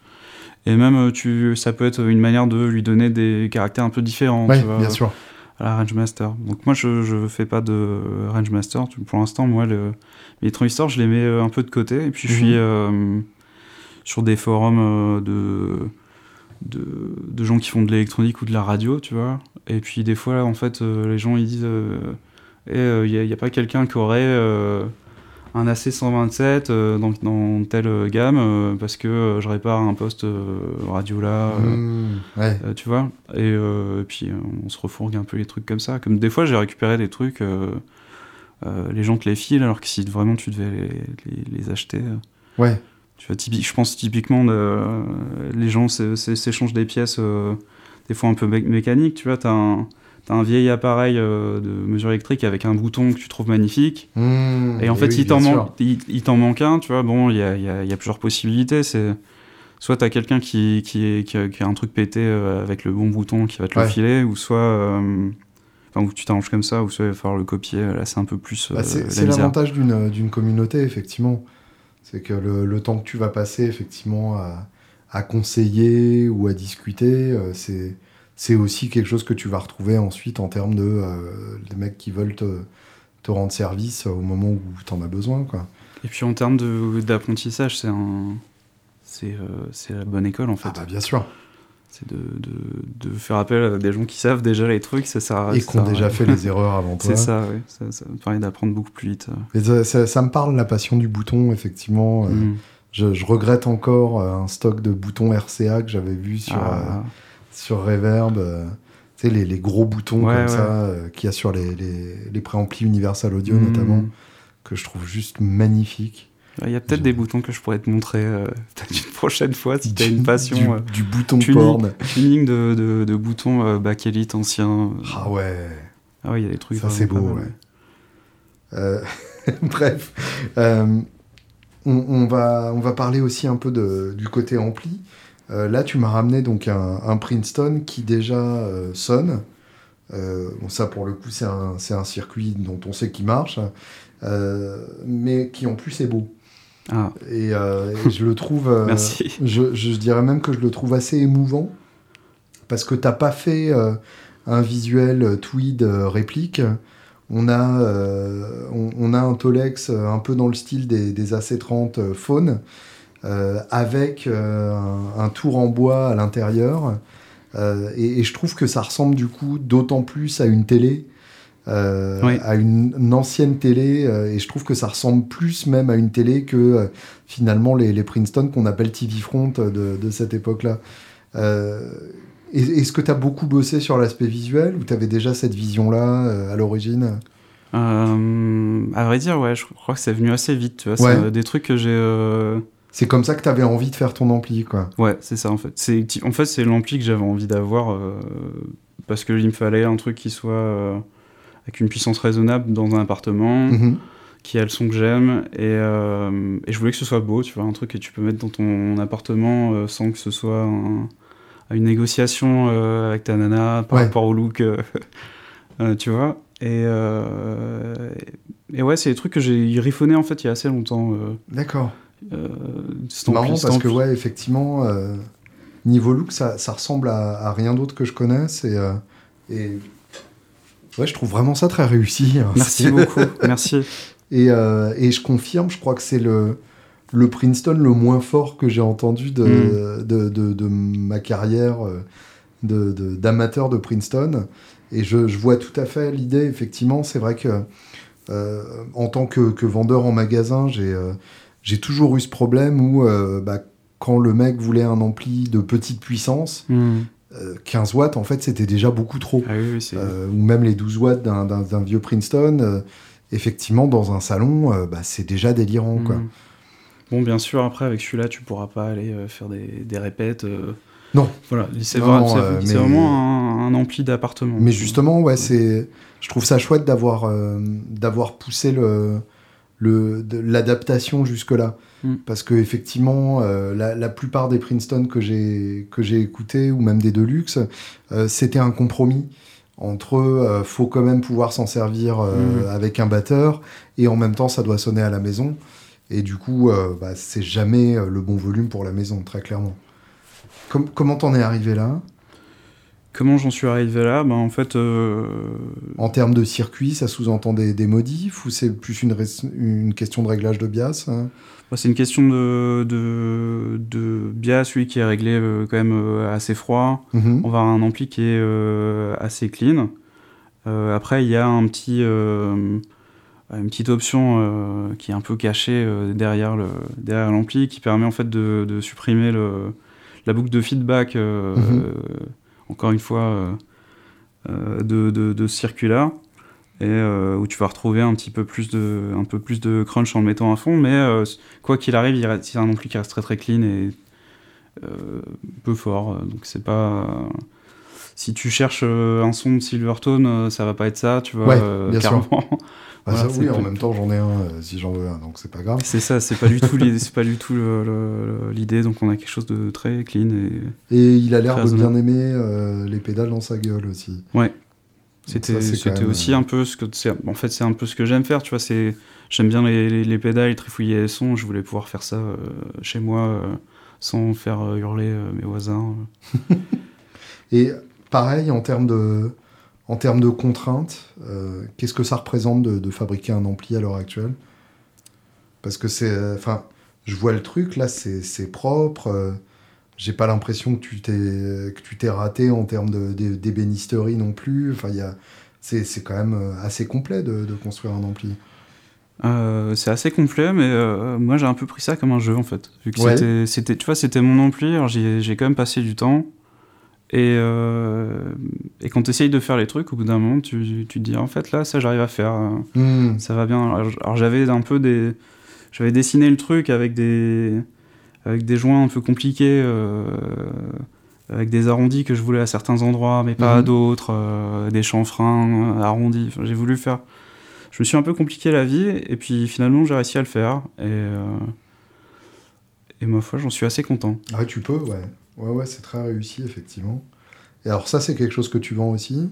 Et même, euh, tu, ça peut être une manière de lui donner des caractères un peu différents bien sûr. à la range master. Donc moi, je, je fais pas de range master. Pour l'instant, moi, le, les transistors, je les mets euh, un peu de côté. Et puis, je Mhm. suis euh, sur des forums euh, de, de, de gens qui font de l'électronique ou de la radio, tu vois. Et puis, des fois, en fait, euh, les gens, ils disent il n'y a, pas quelqu'un qui aurait euh, un AC127 euh, dans, dans telle gamme euh, parce que euh, je répare un poste euh, radio là. Mmh, ouais. tu vois et, et puis on se refourgue un peu les trucs comme ça comme des fois j'ai récupéré des trucs les gens te les filent alors que si vraiment tu devais les, les- les acheter Ouais. tu vois typi- je pense typiquement les gens s'é- s'é- s'échangent des pièces des fois un peu mé- mécaniques tu vois t'as un T'as un vieil appareil euh, de mesure électrique avec un bouton que tu trouves magnifique. Mmh, Et en fait, oui, il t'en manque, il, il t'en manque un, tu vois. Bon, il y a, il y a- il y a plusieurs possibilités. C'est soit t'as quelqu'un qui, qui, a, qui a un truc pété euh, avec le bon bouton qui va te Ouais. le filer, ou soit. euh, Enfin, ou tu t'arranges comme ça, ou soit il va falloir le copier. Là, c'est un peu plus. Bah, c'est la c'est misère. l'avantage d'une d'une communauté, effectivement. C'est que le, le temps que tu vas passer, effectivement, à, à conseiller ou à discuter, c'est c'est aussi quelque chose que tu vas retrouver ensuite en termes de euh, des mecs qui veulent te, te rendre service au moment où tu en as besoin. Quoi. Et puis en termes d'apprentissage, c'est un. C'est euh, c'est la bonne école en fait. Ah bah, bien sûr. C'est de, de, de faire appel à des gens qui savent déjà les trucs, ça sert à Et qui ont déjà fait les erreurs avant toi. C'est ça, oui. Ça, ça me permet d'apprendre beaucoup plus vite. Mais ça, ça- ça me parle, la passion du bouton, effectivement. Euh, Mm. je, je regrette encore euh, un stock de boutons RCA que j'avais vu sur, euh, Ah. Sur Reverb. euh, tu sais, les, les gros boutons Ouais, comme ouais. ça euh, qu'il y a sur les, les, les préamplis Universal Audio, Mm. notamment, que je trouve juste magnifiques. Il y a peut-être des boutons que je pourrais te montrer euh, une prochaine fois si tu as une passion. Du, euh, du bouton tuning. porn. tuning de, de, de boutons euh, back elite anciens. Ah ouais, Ah ouais, il y a des trucs. ça c'est beau, ouais. Euh, bref, on, on va, on va parler aussi un peu de, du côté ampli. Euh, là, tu m'as ramené donc un, un Princeton qui déjà euh, sonne. Euh, bon, ça, pour le coup, c'est un, circuit dont on sait qu'il marche, euh, mais qui en plus est beau. Ah, Et, et je le trouve. Merci. Je, je dirais même que je le trouve assez émouvant parce que t'as pas fait un visuel tweed réplique. On a, euh, on, on a un Tolex un peu dans le style des, des AC30 euh, Faune avec euh, un, un tour en bois à l'intérieur. Euh, et, et je trouve que ça ressemble du coup d'autant plus à une télé, euh, Oui. à une, une ancienne télé. euh, et je trouve que ça ressemble plus même à une télé que euh, finalement les, les Princeton qu'on appelle TV Front euh, de, de cette époque-là. Euh, est- Est-ce que tu as beaucoup bossé sur l'aspect visuel ou tu avais déjà cette vision-là euh, à l'origine? Euh, à vrai dire, ouais, je crois que c'est venu assez vite. Tu vois, Ouais. euh, des trucs que j'ai. C'est comme ça que tu avais envie de faire ton ampli, quoi. Ouais, c'est ça en fait. C'est en fait c'est l'ampli que j'avais envie d'avoir euh, parce que il me fallait un truc qui soit euh, avec une puissance raisonnable dans un appartement, Mhm. qui a le son que j'aime et, euh, et je voulais que ce soit beau, tu vois, un truc que tu peux mettre dans ton appartement sans que ce soit un- une négociation avec ta nana par Ouais. rapport au look, tu vois. Et, et ouais, c'est des trucs que j'ai griffonné en fait il y a assez longtemps. D'accord. Euh, C'est ampli- marrant parce que, ouais, effectivement, euh, niveau look, ça, ça ressemble à, à rien d'autre que je connaisse. Et, euh, et ouais, je trouve vraiment ça très réussi. hein. Merci beaucoup, merci. Et, euh, et je confirme, je crois que c'est le, le Princeton le moins fort que j'ai entendu de, Mm. de, de- de ma carrière euh, d'amateur de, Princeton. Et je, je vois tout à fait l'idée, effectivement. C'est vrai que euh, en tant que, que vendeur en magasin, j'ai euh, j'ai toujours eu ce problème où euh, bah, quand le mec voulait un ampli de petite puissance, Hmm. euh, 15 watts, en fait, c'était déjà beaucoup trop. Ah oui, oui, c'est. Euh, ou même les 12 watts d'un- vieux Princeton, effectivement, dans un salon, bah, c'est déjà délirant. Quoi. Hmm. Bon, bien sûr, après, avec celui-là, tu pourras pas aller faire des, des répètes. Non. Voilà, c'est vraiment un, ampli d'appartement. Mais justement, ouais, c'est, je trouve ça chouette d'avoir d'avoir poussé le l'adaptation jusque-là. Mm. Parce que effectivement, euh, la, plupart des Princeton que j'ai que j'ai écoutés ou même des Deluxe, euh, c'était un compromis entre euh, faut quand même pouvoir s'en servir mm. avec un batteur et en même temps ça doit sonner à la maison. Et du coup, bah, c'est jamais le bon volume pour la maison, très clairement. comment t'en es arrivé là? Comment j'en suis arrivé là? Ben, En fait. Euh, en termes de circuit, ça sous-entend des, modifs ou c'est plus une, une, question de réglage de bias hein? Ben, C'est une question de, de, de, bias, oui, qui est réglé euh, quand même euh, assez froid. Mm-hmm. On va avoir un ampli qui est assez clean. après, il y a un petit, une petite option qui est un peu cachée derrière l'ampli qui permet en fait de, de supprimer le, la boucle de feedback. Mm-hmm encore une fois, euh, euh, de, de, ce circuit-là et euh, où tu vas retrouver un petit peu plus de, un peu plus de crunch en le mettant à fond. Mais quoi qu'il arrive, a un ampli qui reste très très clean et peu fort. Donc c'est pas. Si tu cherches un son de Silvertone, ça va pas être ça, tu vois. Ouais, bien Sûr. Ah, oui, en même temps, j'en ai un euh, si j'en veux un, donc c'est pas grave. C'est ça, c'est pas du tout l'idée, c'est pas du tout l'idée, donc on a quelque chose de très clean et. Et il a l'air de bien aimer euh, les pédales dans sa gueule aussi. Ouais. C'était, c'était aussi euh, un peu ce que, en fait, c'est un peu ce que j'aime faire, tu vois. C'est, j'aime bien les, les, pédales, trifouiller les sons. Je voulais pouvoir faire ça chez moi sans faire hurler mes voisins. et pareil en termes de en termes de contraintes, euh, qu'est-ce que ça représente de, fabriquer un ampli à l'heure actuelle? Parce que c'est. Enfin, je vois le truc, là, c'est propre. Euh, j'ai pas l'impression que tu t'es raté en termes d'ébénisterie non plus. Enfin, c'est quand même euh, assez complet de, construire un ampli. c'est assez complet, mais moi j'ai un peu pris ça comme un jeu en fait. Vu que c'était, tu vois, c'était mon ampli, j'ai quand même passé du temps. Et, euh, et quand tu essayes de faire les trucs, au bout d'un moment, tu, tu, te dis en fait là, ça j'arrive à faire, hmm. ça va bien. Alors, j'avais un peu des, j'avais dessiné le truc avec des, avec des joints un peu compliqués, euh, avec des arrondis que je voulais à certains endroits, mais pas à hmm. d'autres, euh, des chanfreins arrondis. j'ai voulu faire. Je me suis un peu compliqué la vie, et puis finalement j'ai réussi à le faire. Et, et ma foi, j'en suis assez content. Ah, tu peux, ouais. Ouais, ouais, c'est très réussi, effectivement. Et alors, ça, c'est quelque chose que tu vends aussi?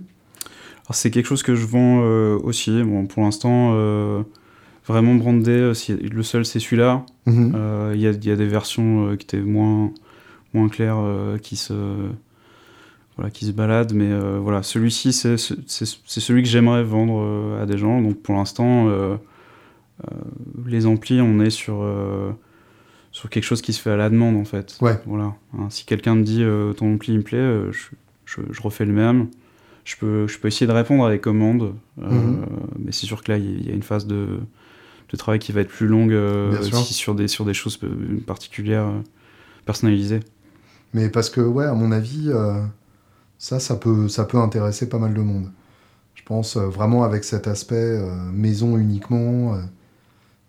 Alors, c'est quelque chose que je vends euh, aussi. Bon, pour l'instant, euh, vraiment brandé, euh, le seul, c'est celui-là. Mhm. Il y, a, y, a, des versions qui étaient moins, moins claires, qui se. Voilà, qui se baladent, mais voilà, celui-ci, c'est celui que j'aimerais vendre à des gens. Donc pour l'instant, les amplis, on est sur sur quelque chose qui se fait à la demande en fait. Ouais. Voilà. Hein, si quelqu'un me dit euh, ton ampli me plaît, euh, je, je, refais le même. Je peux, je peux essayer de répondre à des commandes, euh, mhm. mais c'est sûr que là il y, a une phase de, de, travail qui va être plus longue aussi sur des, sur des choses particulières, personnalisées. Mais parce que ouais, à mon avis, ça, ça peut, ça peut intéresser pas mal de monde. Je pense vraiment avec cet aspect maison uniquement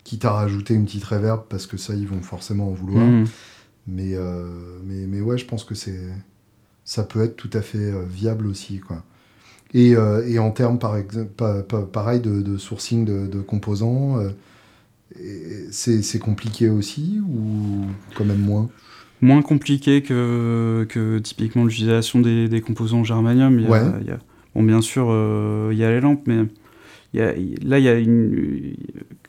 quitte à rajouter une petite reverb parce que ça ils vont forcément en vouloir. Mm. mais, euh, mais mais ouais je pense que c'est ça peut être tout à fait euh, viable aussi quoi. Et, euh, et en termes par exemple pareil de, sourcing de, composants c'est compliqué aussi ou quand même moins? Moins compliqué que, que typiquement l'utilisation des, des, composants germanium. Il y a, bon bien sûr il y a les lampes mais là, il y, a une,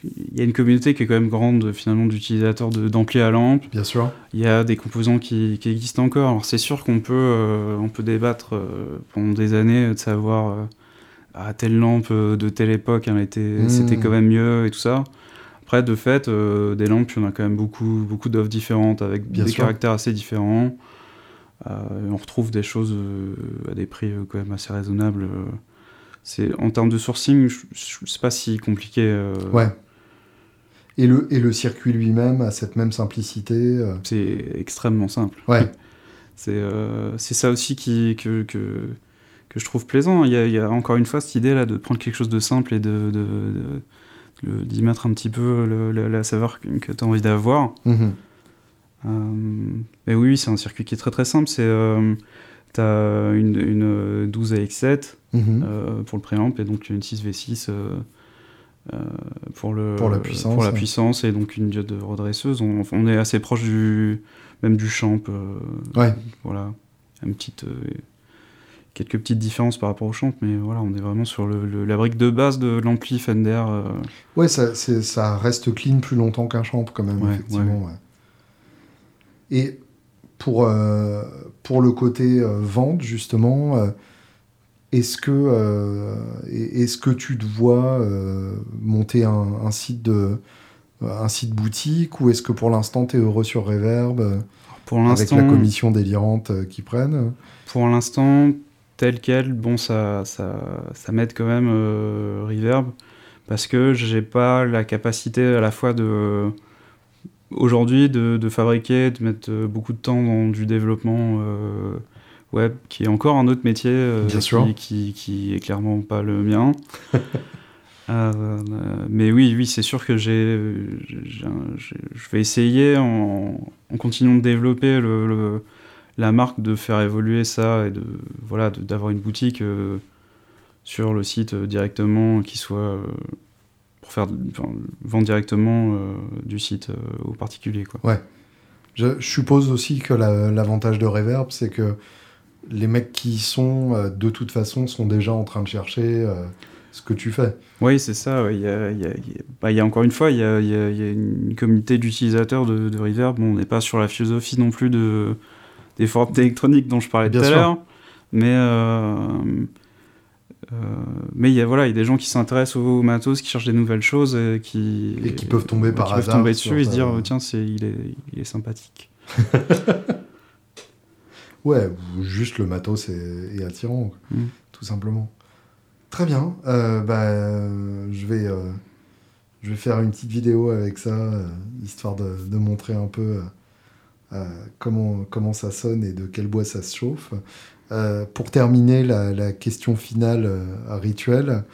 il y a une communauté qui est quand même grande finalement d'utilisateurs d'ampli à lampe. Bien sûr. Il y a des composants qui, qui existent encore. Alors c'est sûr qu'on peut, euh, on peut débattre euh, pendant des années de savoir euh, à telle lampe de telle époque, hmm. c'était quand même mieux et tout ça. Après, de fait, des lampes, il y en a quand même beaucoup, beaucoup d'offres différentes avec des caractères assez différents. on retrouve des choses à des prix quand même assez raisonnables c'est en termes de sourcing, je, sais pas si compliqué. Euh. Ouais. Et le, et le circuit lui-même a cette même simplicité. Euh. C'est extrêmement simple. Ouais. c'est euh, ça aussi qui, que, que, que je trouve plaisant. Il y, a, il y, a, encore une fois cette idée là de prendre quelque chose de simple et de, de, d'y mettre un petit peu la saveur que, tu as envie d'avoir. Mais oui, c'est un circuit qui est très très simple. C'est tu as une, une 12 AX7 Mhm. pour le préamp et donc une 6V6 pour, le, Pour la puissance, pour la ouais. puissance et donc une diode redresseuse. On, on est assez proche du, même du champ. euh, Ouais. Voilà. Une petite, euh, quelques petites différences par rapport au champ, mais voilà, on est vraiment sur le, le- la brique de base de l'ampli Fender. euh, Ouais, ça, reste clean plus longtemps qu'un champ, quand même, Ouais, effectivement. ouais. Et pour, euh, pour le côté euh, vente, justement, euh, est-ce que, euh, est-ce que tu te vois euh, monter un, un site de un site boutique ou est-ce que pour l'instant tu es heureux sur Reverb euh, pour avec la commission délirante qu'ils prennent pour l'instant, tel quel, bon, ça, ça, ça m'aide quand même euh, Reverb parce que j'ai pas la capacité à la fois de aujourd'hui de, de fabriquer, de mettre beaucoup de temps dans du développement web, qui est encore un autre métier, euh, Bien qui, sûr. Qui, qui est clairement pas le mien. Euh, mais oui, oui, c'est sûr que j'ai, je vais essayer en, en continuant de développer le, le- la marque, de faire évoluer ça et de voilà, d'avoir une boutique euh, sur le site directement qui soit pour faire enfin, vendre directement du site aux particuliers quoi. Je, je suppose aussi que la- l'avantage de Reverb, c'est que les mecs qui y sont, euh, de toute façon, sont déjà en train de chercher euh, ce que tu fais. Oui, c'est ça. ouais, Il y, a, il y a- il y a- bah, il y a encore une fois, il y a, il y une communauté d'utilisateurs de, de Reverb. Bon, on n'est pas sur la philosophie non plus de, des forums électroniques dont je parlais Bien tout à l'heure. Mais, euh, euh, mais il y a, voilà, il y a des gens qui s'intéressent au matos, qui cherchent des nouvelles choses et qui, Et qui peuvent tomber par qui peuvent hasard tomber dessus et se dire tiens, c'est, il, est, il est sympathique. Ouais, ou juste le matos est, est attirant, Mm. tout simplement. Très bien. Euh, bah, je, vais, euh, je vais faire une petite vidéo avec ça, euh, histoire de, de montrer un peu comment, comment ça sonne et de quel bois ça se chauffe. Pour terminer, la, la question finale euh, rituelle,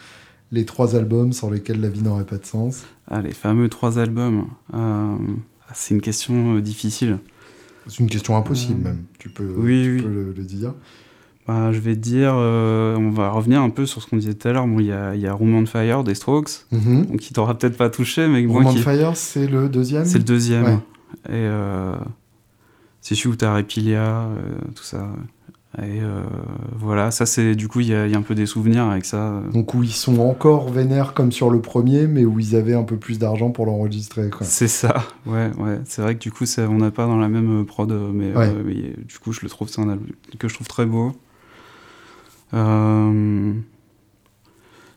les trois albums sans lesquels la vie n'aurait pas de sens. Ah, les fameux trois albums. C'est une question difficile. C'est une question impossible Euh, même, tu peux, oui, tu oui. peux le, le dire. Bah, je vais te dire, euh, on va revenir un peu sur ce qu'on disait tout à l'heure. Bon, il y a, y a Room on Fire des Strokes, Mhm. donc qui t'aura peut-être pas touché, mais qui. Fire, c'est le deuxième C'est le deuxième. Ouais. Et euh, c'est celui où t'as Repilia, euh, tout ça. Et euh, voilà, ça c'est. Du coup, il y, a il y a un peu des souvenirs avec ça. Donc où ils sont encore vénères comme sur le premier, mais où ils avaient un peu plus d'argent pour l'enregistrer. C'est ça, ouais, ouais. C'est vrai que du coup, ça, on n'a pas dans la même euh, prod, euh, mais, Ouais. euh, mais, du coup, je le trouve, c'est un album que je trouve très beau. Euh,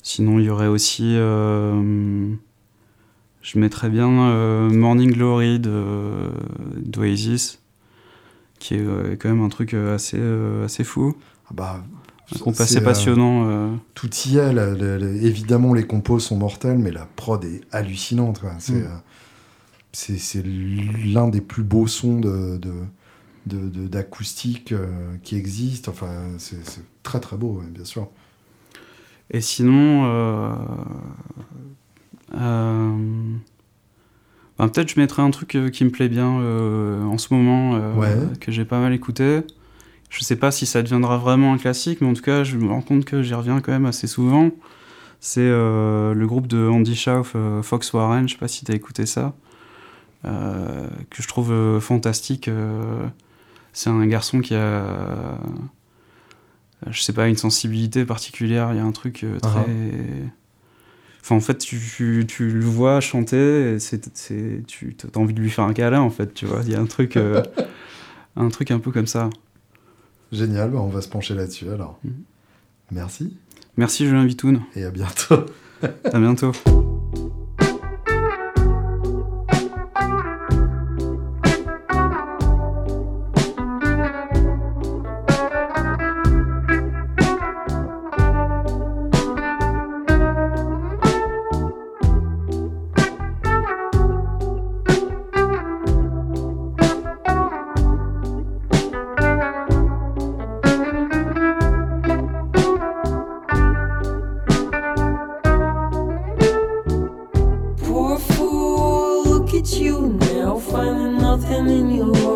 Sinon, il y aurait aussi. Je mettrais bien Morning Glory de- d'Oasis, qui est euh, quand même un truc euh, assez, euh, assez fou. Ah bah, Un groupe assez passionnant. euh, tout y est. la- évidemment, les compos sont mortels, mais la prod est hallucinante. C'est Mm. l'un des plus beaux sons de, de, de- de- d'acoustique qui existent. Enfin, c'est très très beau, bien sûr. Et sinon, euh, euh, peut-être je mettrais un truc euh, qui me plaît bien euh, en ce moment, euh, Ouais. que j'ai pas mal écouté. Je sais pas si ça deviendra vraiment un classique, mais en tout cas, je me rends compte que j'y reviens quand même assez souvent. C'est euh, le groupe de Andy Schauf, euh, Fox Warren, je sais pas si t'as écouté ça, euh, que je trouve fantastique. c'est un garçon qui a je sais pas, une sensibilité particulière, il y a un truc euh, très... Enfin, en fait, tu, tu, tu le vois chanter, et c'est, c'est, tu as envie de lui faire un câlin, en fait, tu vois. Il y a un truc, euh, un truc un peu comme ça. Génial, bah, on va se pencher là-dessus alors. Mhm. Merci Merci Julien Vitoun, et à bientôt. à bientôt. finding nothing in you.